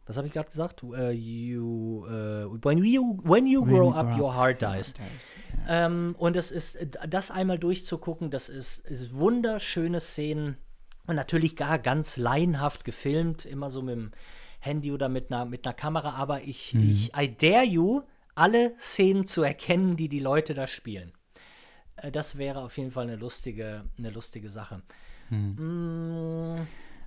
was habe ich gerade gesagt? Uh, you, uh, when you, when you grow when up, your heart dies. Ja. Ähm, und das ist, das einmal durchzugucken, das ist, ist wunderschöne Szenen und natürlich gar ganz laienhaft gefilmt, immer so mit dem Handy oder mit einer, mit einer Kamera. Aber ich, mhm. ich, I dare you, alle Szenen zu erkennen, die die Leute da spielen. Äh, das wäre auf jeden Fall eine lustige, eine lustige Sache. Mhm. Mm,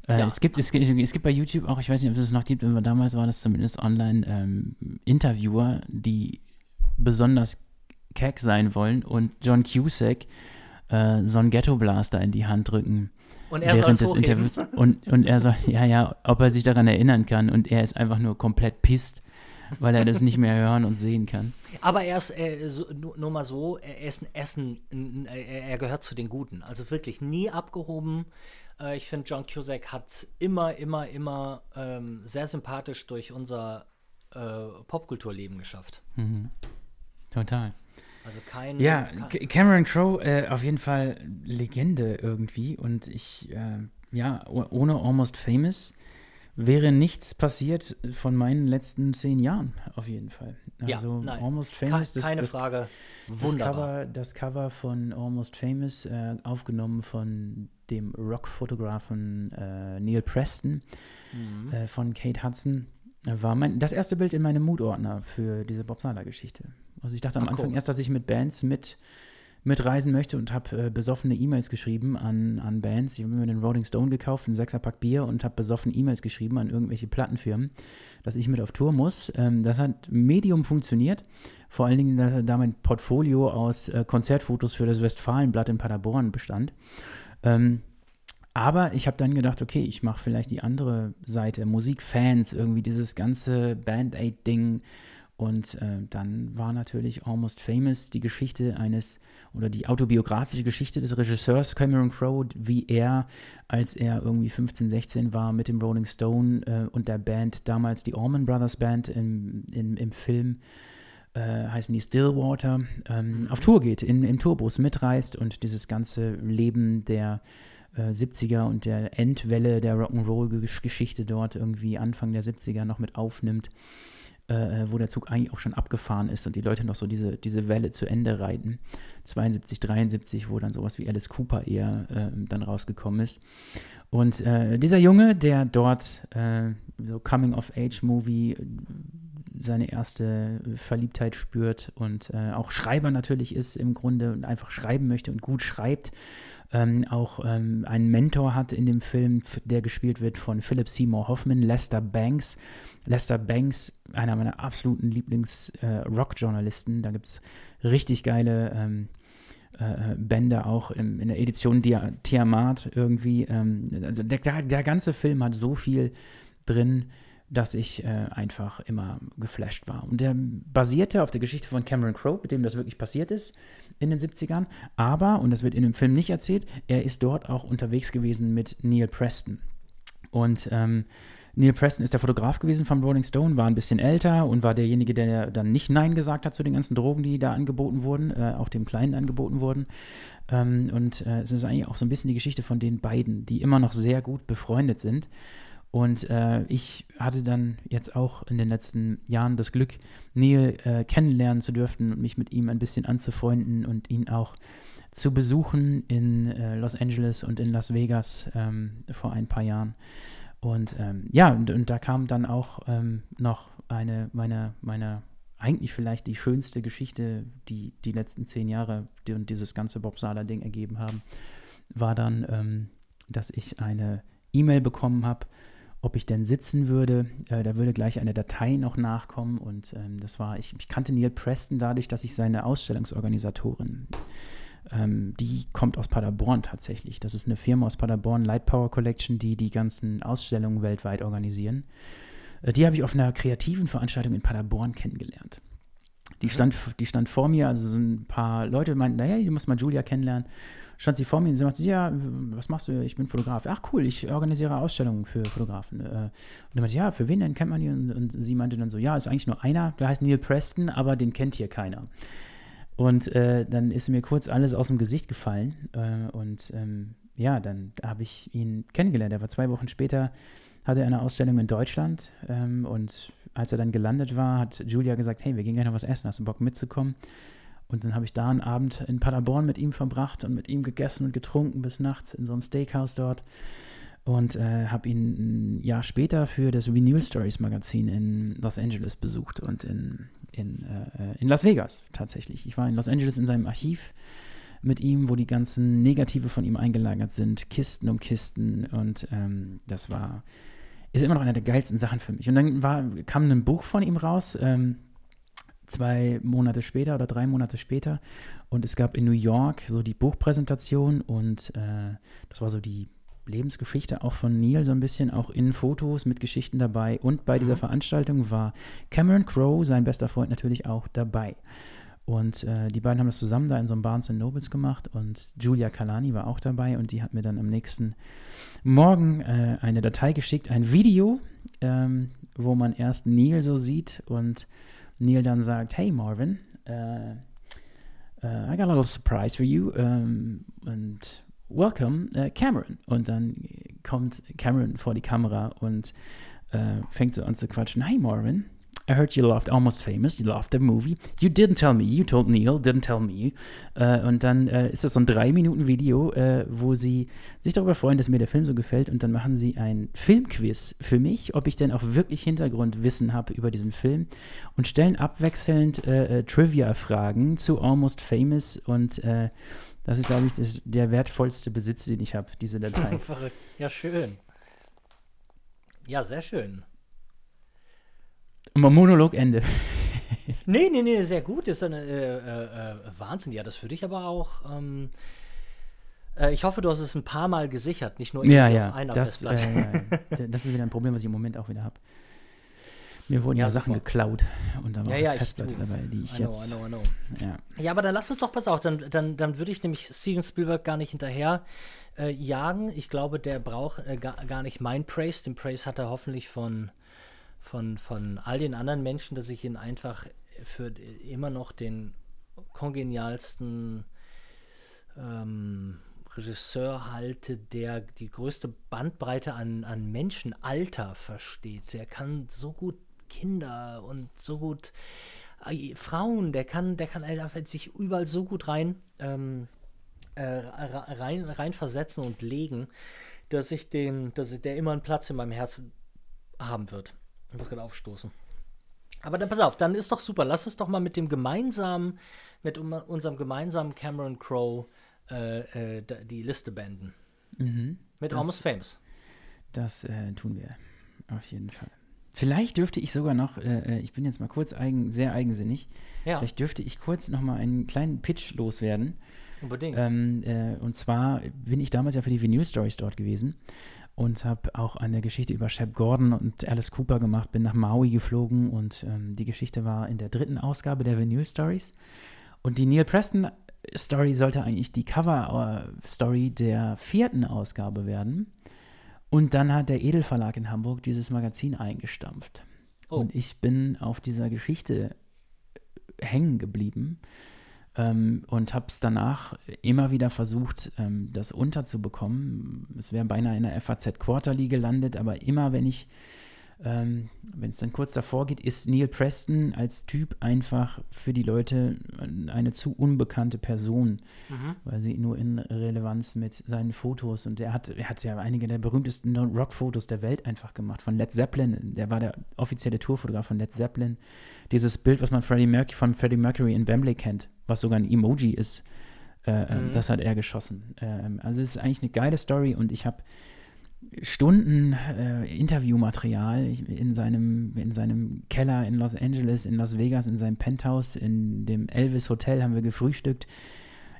äh, ja. es, gibt, es, gibt, es gibt bei YouTube auch, ich weiß nicht, ob es es noch gibt, aber damals war das zumindest online, ähm, Interviewer, die besonders keck sein wollen und John Cusack äh, so einen Ghetto Blaster in die Hand drücken und er während des Interviews. Und, und er sagt, ja, ja, ob er sich daran erinnern kann. Und er ist einfach nur komplett pisst, weil er das nicht mehr [LAUGHS] hören und sehen kann. Aber er ist, äh, so, nur, nur, mal so, er ist ein Essen, er gehört zu den Guten. Also wirklich nie abgehoben. Äh, ich finde, John Cusack hat es immer, immer, immer ähm, sehr sympathisch durch unser äh, Popkulturleben geschafft. Mhm. Total. Also kein. Ja, kein Cameron Crowe äh, auf jeden Fall Legende irgendwie. Und ich, äh, ja, ohne Almost Famous wäre nichts passiert von meinen letzten zehn Jahren, auf jeden Fall. Also ja, Almost Famous. Ke keine das, Frage. Wunderbar. Das Cover, das Cover von Almost Famous, äh, aufgenommen von dem Rockfotografen äh, Neil Preston mhm. äh, von Kate Hudson, war mein, das erste Bild in meinem Mood-Ordner für diese Bob Sala-Geschichte. Also ich dachte am Ach, Anfang cool. erst, dass ich mit Bands mit mitreisen möchte und habe äh, besoffene E-Mails geschrieben an, an Bands. Ich habe mir den Rolling Stone gekauft, einen Sechserpack Bier und habe besoffen E-Mails geschrieben an irgendwelche Plattenfirmen, dass ich mit auf Tour muss. Ähm, das hat Medium funktioniert. Vor allen Dingen, da, da mein Portfolio aus äh, Konzertfotos für das Westfalenblatt in Paderborn bestand. Ähm, aber ich habe dann gedacht, okay, ich mache vielleicht die andere Seite, Musikfans, irgendwie dieses ganze Band-Aid-Ding. Und äh, dann war natürlich Almost Famous die Geschichte eines oder die autobiografische Geschichte des Regisseurs Cameron Crowe, wie er, als er irgendwie 15, 16 war, mit dem Rolling Stone äh, und der Band, damals die Allman Brothers Band im, im, im Film, äh, heißen die Stillwater, ähm, auf Tour geht, in, im Tourbus mitreist und dieses ganze Leben der 70er äh, und der Endwelle der Rock'n'Roll-Geschichte dort irgendwie Anfang der 70er noch mit aufnimmt äh, äh, wo der Zug eigentlich auch schon abgefahren ist und die Leute noch so diese, diese Welle zu Ende reiten. 72, 73, wo dann sowas wie Alice Cooper eher äh, dann rausgekommen ist. Und äh, dieser Junge, der dort äh, so Coming-of-Age-Movie seine erste Verliebtheit spürt und äh, auch Schreiber natürlich ist im Grunde und einfach schreiben möchte und gut schreibt. Ähm, auch ähm, einen Mentor hat in dem Film, der gespielt wird von Philip Seymour Hoffman, Lester Banks. Lester Banks, einer meiner absoluten Lieblings-Rock-Journalisten. Äh, da gibt es richtig geile ähm, äh, Bände auch im, in der Edition Dia Tiamat irgendwie. Ähm, also der, der ganze Film hat so viel drin, dass ich äh, einfach immer geflasht war. Und der basierte auf der Geschichte von Cameron Crowe, mit dem das wirklich passiert ist in den 70ern. Aber, und das wird in dem Film nicht erzählt, er ist dort auch unterwegs gewesen mit Neil Preston. Und ähm, Neil Preston ist der Fotograf gewesen vom Rolling Stone, war ein bisschen älter und war derjenige, der dann nicht Nein gesagt hat zu den ganzen Drogen, die da angeboten wurden, äh, auch dem Kleinen angeboten wurden. Ähm, und äh, es ist eigentlich auch so ein bisschen die Geschichte von den beiden, die immer noch sehr gut befreundet sind. Und äh, ich hatte dann jetzt auch in den letzten Jahren das Glück, Neil äh, kennenlernen zu dürfen und mich mit ihm ein bisschen anzufreunden und ihn auch zu besuchen in äh, Los Angeles und in Las Vegas ähm, vor ein paar Jahren. Und ähm, ja, und, und, da kam dann auch ähm, noch eine meiner, meiner, eigentlich vielleicht die schönste Geschichte, die die letzten zehn Jahre die, und dieses ganze Bob Sala-Ding ergeben haben, war dann, ähm, dass ich eine E-Mail bekommen habe ob ich denn sitzen würde. Äh, da würde gleich eine Datei noch nachkommen und ähm, das war, ich, ich, kannte Neil Preston dadurch, dass ich seine Ausstellungsorganisatorin, ähm, die kommt aus Paderborn tatsächlich. Das ist eine Firma aus Paderborn, Light Power Collection, die die ganzen Ausstellungen weltweit organisieren. Äh, die habe ich auf einer kreativen Veranstaltung in Paderborn kennengelernt. Die stand, die stand vor mir, also so ein paar Leute meinten, naja, du musst mal Julia kennenlernen stand sie vor mir und sie sagte, ja, was machst du? Ich bin Fotograf. Ach cool, ich organisiere Ausstellungen für Fotografen. Äh, und dann meinte ja, für wen denn kennt man die? Und, und, sie meinte dann so, ja, ist eigentlich nur einer, der heißt Neil Preston, aber den kennt hier keiner. Und äh, dann ist mir kurz alles aus dem Gesicht gefallen. Äh, und ähm, ja, dann habe ich ihn kennengelernt. Er war zwei Wochen später, hatte er eine Ausstellung in Deutschland. Ähm, und als er dann gelandet war, hat Julia gesagt, hey, wir gehen gleich noch was essen. Hast du Bock mitzukommen? Und dann habe ich da einen Abend in Paderborn mit ihm verbracht und mit ihm gegessen und getrunken bis nachts in so einem Steakhouse dort. Und äh, habe ihn ein Jahr später für das Vinyl Stories Magazin in Los Angeles besucht und in, in, äh, in Las Vegas tatsächlich. Ich war in Los Angeles in seinem Archiv mit ihm, wo die ganzen Negative von ihm eingelagert sind, Kisten um Kisten. Und ähm, das war, ist immer noch eine der geilsten Sachen für mich. Und dann war, kam ein Buch von ihm raus, ähm, zwei Monate später oder drei Monate später. Und es gab in New York so die Buchpräsentation und äh, das war so die Lebensgeschichte auch von Neil so ein bisschen, auch in Fotos mit Geschichten dabei. Und bei dieser Veranstaltung war Cameron Crowe, sein bester Freund, natürlich auch dabei. Und äh, die beiden haben das zusammen da in so einem Barnes Nobles gemacht und Julia Kalani war auch dabei und die hat mir dann am nächsten Morgen äh, eine Datei geschickt, ein Video, ähm, wo man erst Neil so sieht und Neil dann sagt, hey Marvin, uh, uh, I got a little surprise for you um, and welcome uh, Cameron. Und dann kommt Cameron vor die Kamera und fängt so an zu quatschen. Hey Marvin, I heard you loved Almost Famous, you loved the movie. You didn't tell me, you told Neil, didn't tell me. Äh, und dann äh, ist das so ein drei Minuten Video, äh, wo sie sich darüber freuen, dass mir der Film so gefällt. Und dann machen sie ein Filmquiz für mich, ob ich denn auch wirklich Hintergrundwissen habe über diesen Film. Und stellen abwechselnd äh, äh, Trivia-Fragen zu Almost Famous. Und äh, das ist, glaube ich, das, der wertvollste Besitz, den ich habe, diese Datei. [LAUGHS] Verrückt. Ja, schön. Ja, sehr schön. Monologende. [LAUGHS] nee, nee, nee, sehr gut. Das ist eine äh, äh, äh, Wahnsinn. Ja, das würde ich aber auch. Ähm, äh, ich hoffe, du hast es ein paar Mal gesichert, nicht nur ja, ja, auf einer das, Festplatte. Äh, [LAUGHS] das ist wieder ein Problem, was ich im Moment auch wieder habe. Mir wurden ja, Ja, Sachen geklaut und da war Ja, ja, ich- Festplatte dabei, die ich know, jetzt. I know, I know. Ja. Ja, aber dann lass uns doch, pass auf, dann, dann, dann würde ich nämlich Steven Spielberg gar nicht hinterher äh, jagen. Ich glaube, der braucht äh, gar, gar nicht mein Praise. Den Praise hat er hoffentlich von, von, von all den anderen Menschen, dass ich ihn einfach für immer noch den kongenialsten ähm, Regisseur halte, der die größte Bandbreite an, an Menschenalter versteht. Der kann so gut Kinder und so gut äh, Frauen, der kann, der kann einfach sich überall so gut rein, ähm, äh, rein, rein versetzen und legen, dass ich den, dass ich, der immer einen Platz in meinem Herzen haben wird. Ich muss gerade aufstoßen. Aber dann pass auf, dann ist doch super. Lass uns doch mal mit dem gemeinsamen, mit unserem gemeinsamen Cameron Crowe äh, äh, die Liste beenden. Mhm. Mit Das- Almost Famous. Das äh, tun wir. Auf jeden Fall. Vielleicht dürfte ich sogar noch, äh, äh, ich bin jetzt mal kurz eigen, sehr eigensinnig, Ja, vielleicht dürfte ich kurz noch mal einen kleinen Pitch loswerden. unbedingt. Ähm, äh, und zwar bin ich damals ja für die Vinyl Stories dort gewesen und habe auch eine Geschichte über Shep Gordon und Alice Cooper gemacht, bin nach Maui geflogen und ähm, die Geschichte war in der dritten Ausgabe der Vinyl Stories. Und die Neil Preston Story sollte eigentlich die Cover-Story der vierten Ausgabe werden. Und dann hat der Edelverlag in Hamburg dieses Magazin eingestampft. Oh. Und ich bin auf dieser Geschichte hängen geblieben ähm, und habe es danach immer wieder versucht, ähm, das unterzubekommen. Es wäre beinahe in der FAZ Quarterly gelandet, aber immer wenn ich, ähm, wenn es dann kurz davor geht, ist Neil Preston als Typ einfach für die Leute eine zu unbekannte Person, weil sie nur in Relevanz mit seinen Fotos und er hat, er hat ja einige der berühmtesten Rockfotos der Welt einfach gemacht von Led Zeppelin. Der war der offizielle Tourfotograf von Led Zeppelin. Dieses Bild, was man Freddie Mercury, von Freddie Mercury in Wembley kennt, was sogar ein Emoji ist, äh, äh, das hat er geschossen. Ähm, also es ist eigentlich eine geile Story und ich habe Stunden äh, Interviewmaterial in seinem, in seinem Keller in Los Angeles, in Las Vegas, in seinem Penthouse, in dem Elvis Hotel haben wir gefrühstückt.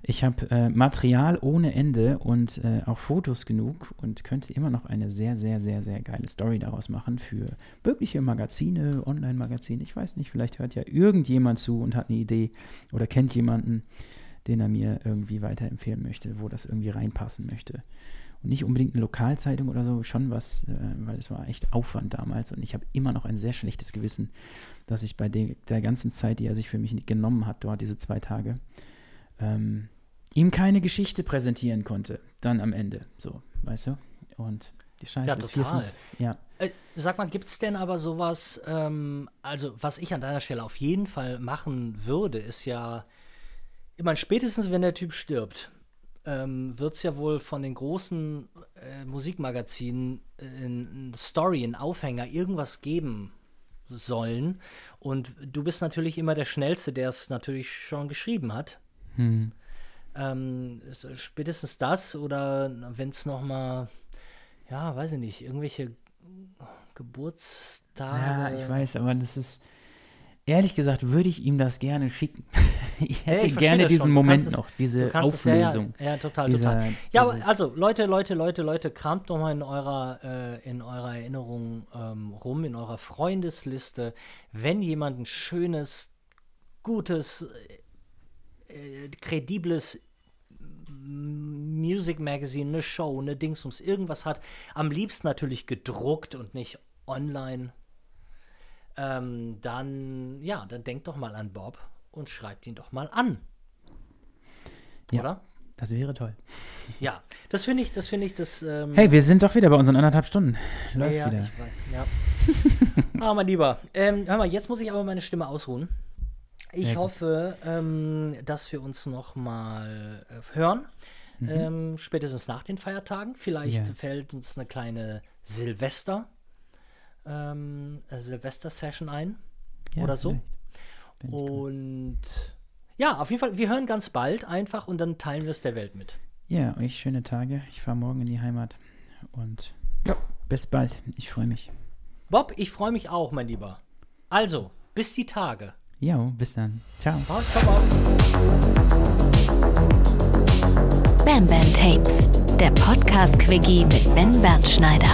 Ich habe äh, Material ohne Ende und äh, auch Fotos genug und könnte immer noch eine sehr, sehr, sehr, sehr geile Story daraus machen für mögliche Magazine, Online-Magazine. Ich weiß nicht, vielleicht hört ja irgendjemand zu und hat eine Idee oder kennt jemanden, den er mir irgendwie weiterempfehlen möchte, wo das irgendwie reinpassen möchte. Und nicht unbedingt eine Lokalzeitung oder so, schon was, äh, weil es war echt Aufwand damals und ich habe immer noch ein sehr schlechtes Gewissen, dass ich bei de der ganzen Zeit, die er sich für mich genommen hat, dort diese zwei Tage, ähm, ihm keine Geschichte präsentieren konnte. Dann am Ende, so, weißt du? Und die Scheiße Ja, ist vier, total. fünf, ja. Äh, sag mal, gibt es denn aber sowas, ähm, also was ich an deiner Stelle auf jeden Fall machen würde, ist ja, ich meine, spätestens wenn der Typ stirbt, ähm, wird es ja wohl von den großen äh, Musikmagazinen äh, Story, ein Aufhänger, irgendwas geben sollen. Und du bist natürlich immer der Schnellste, der es natürlich schon geschrieben hat. Hm. Ähm, spätestens das oder wenn es noch mal, ja, weiß ich nicht, irgendwelche Geburtstage. Ja, ich weiß, aber das ist, ehrlich gesagt, würde ich ihm das gerne schicken. [LAUGHS] ich hätte ich gerne diesen Moment noch, diese kannst es- ja, ja, Auflösung. Ja, total, Dieser- total. Ja, also Leute, Leute, Leute, Leute, kramt doch mal in eurer, äh, in eurer Erinnerung ähm, rum, in eurer Freundesliste, wenn jemand ein schönes, gutes, äh, äh, kredibles Music Magazine, eine Show, eine Dingsums, irgendwas hat, am liebsten natürlich gedruckt und nicht online, ähm, dann, ja, dann denkt doch mal an Bob und schreibt ihn doch mal an. Ja. Oder? Das wäre toll. Ja, das finde ich, das finde ich, das. Ähm, Hey, wir sind doch wieder bei unseren anderthalb Stunden. Läuft ja, wieder. Ich, weiß, ja. ah, mein Lieber. Ähm, hör mal, jetzt muss ich aber meine Stimme ausruhen. Ich Sehr hoffe, ähm, dass wir uns noch mal äh, hören. Ähm, spätestens nach den Feiertagen. Vielleicht Mhm. Ja. fällt uns eine kleine Silvester, ähm, äh, Silvester-Session ein. Ja, oder so. Und ja, auf jeden Fall, wir hören ganz bald einfach und dann teilen wir es der Welt mit. Ja, euch schöne Tage. Ich fahre morgen in die Heimat. Und ja, bis bald. Ich freue mich. Bob, ich freue mich auch, mein Lieber. Also, bis die Tage. Jo, bis dann. Ciao. Ciao, ciao. Bam Bam Tapes, der Podcast-Quickie mit Ben Bernschneider.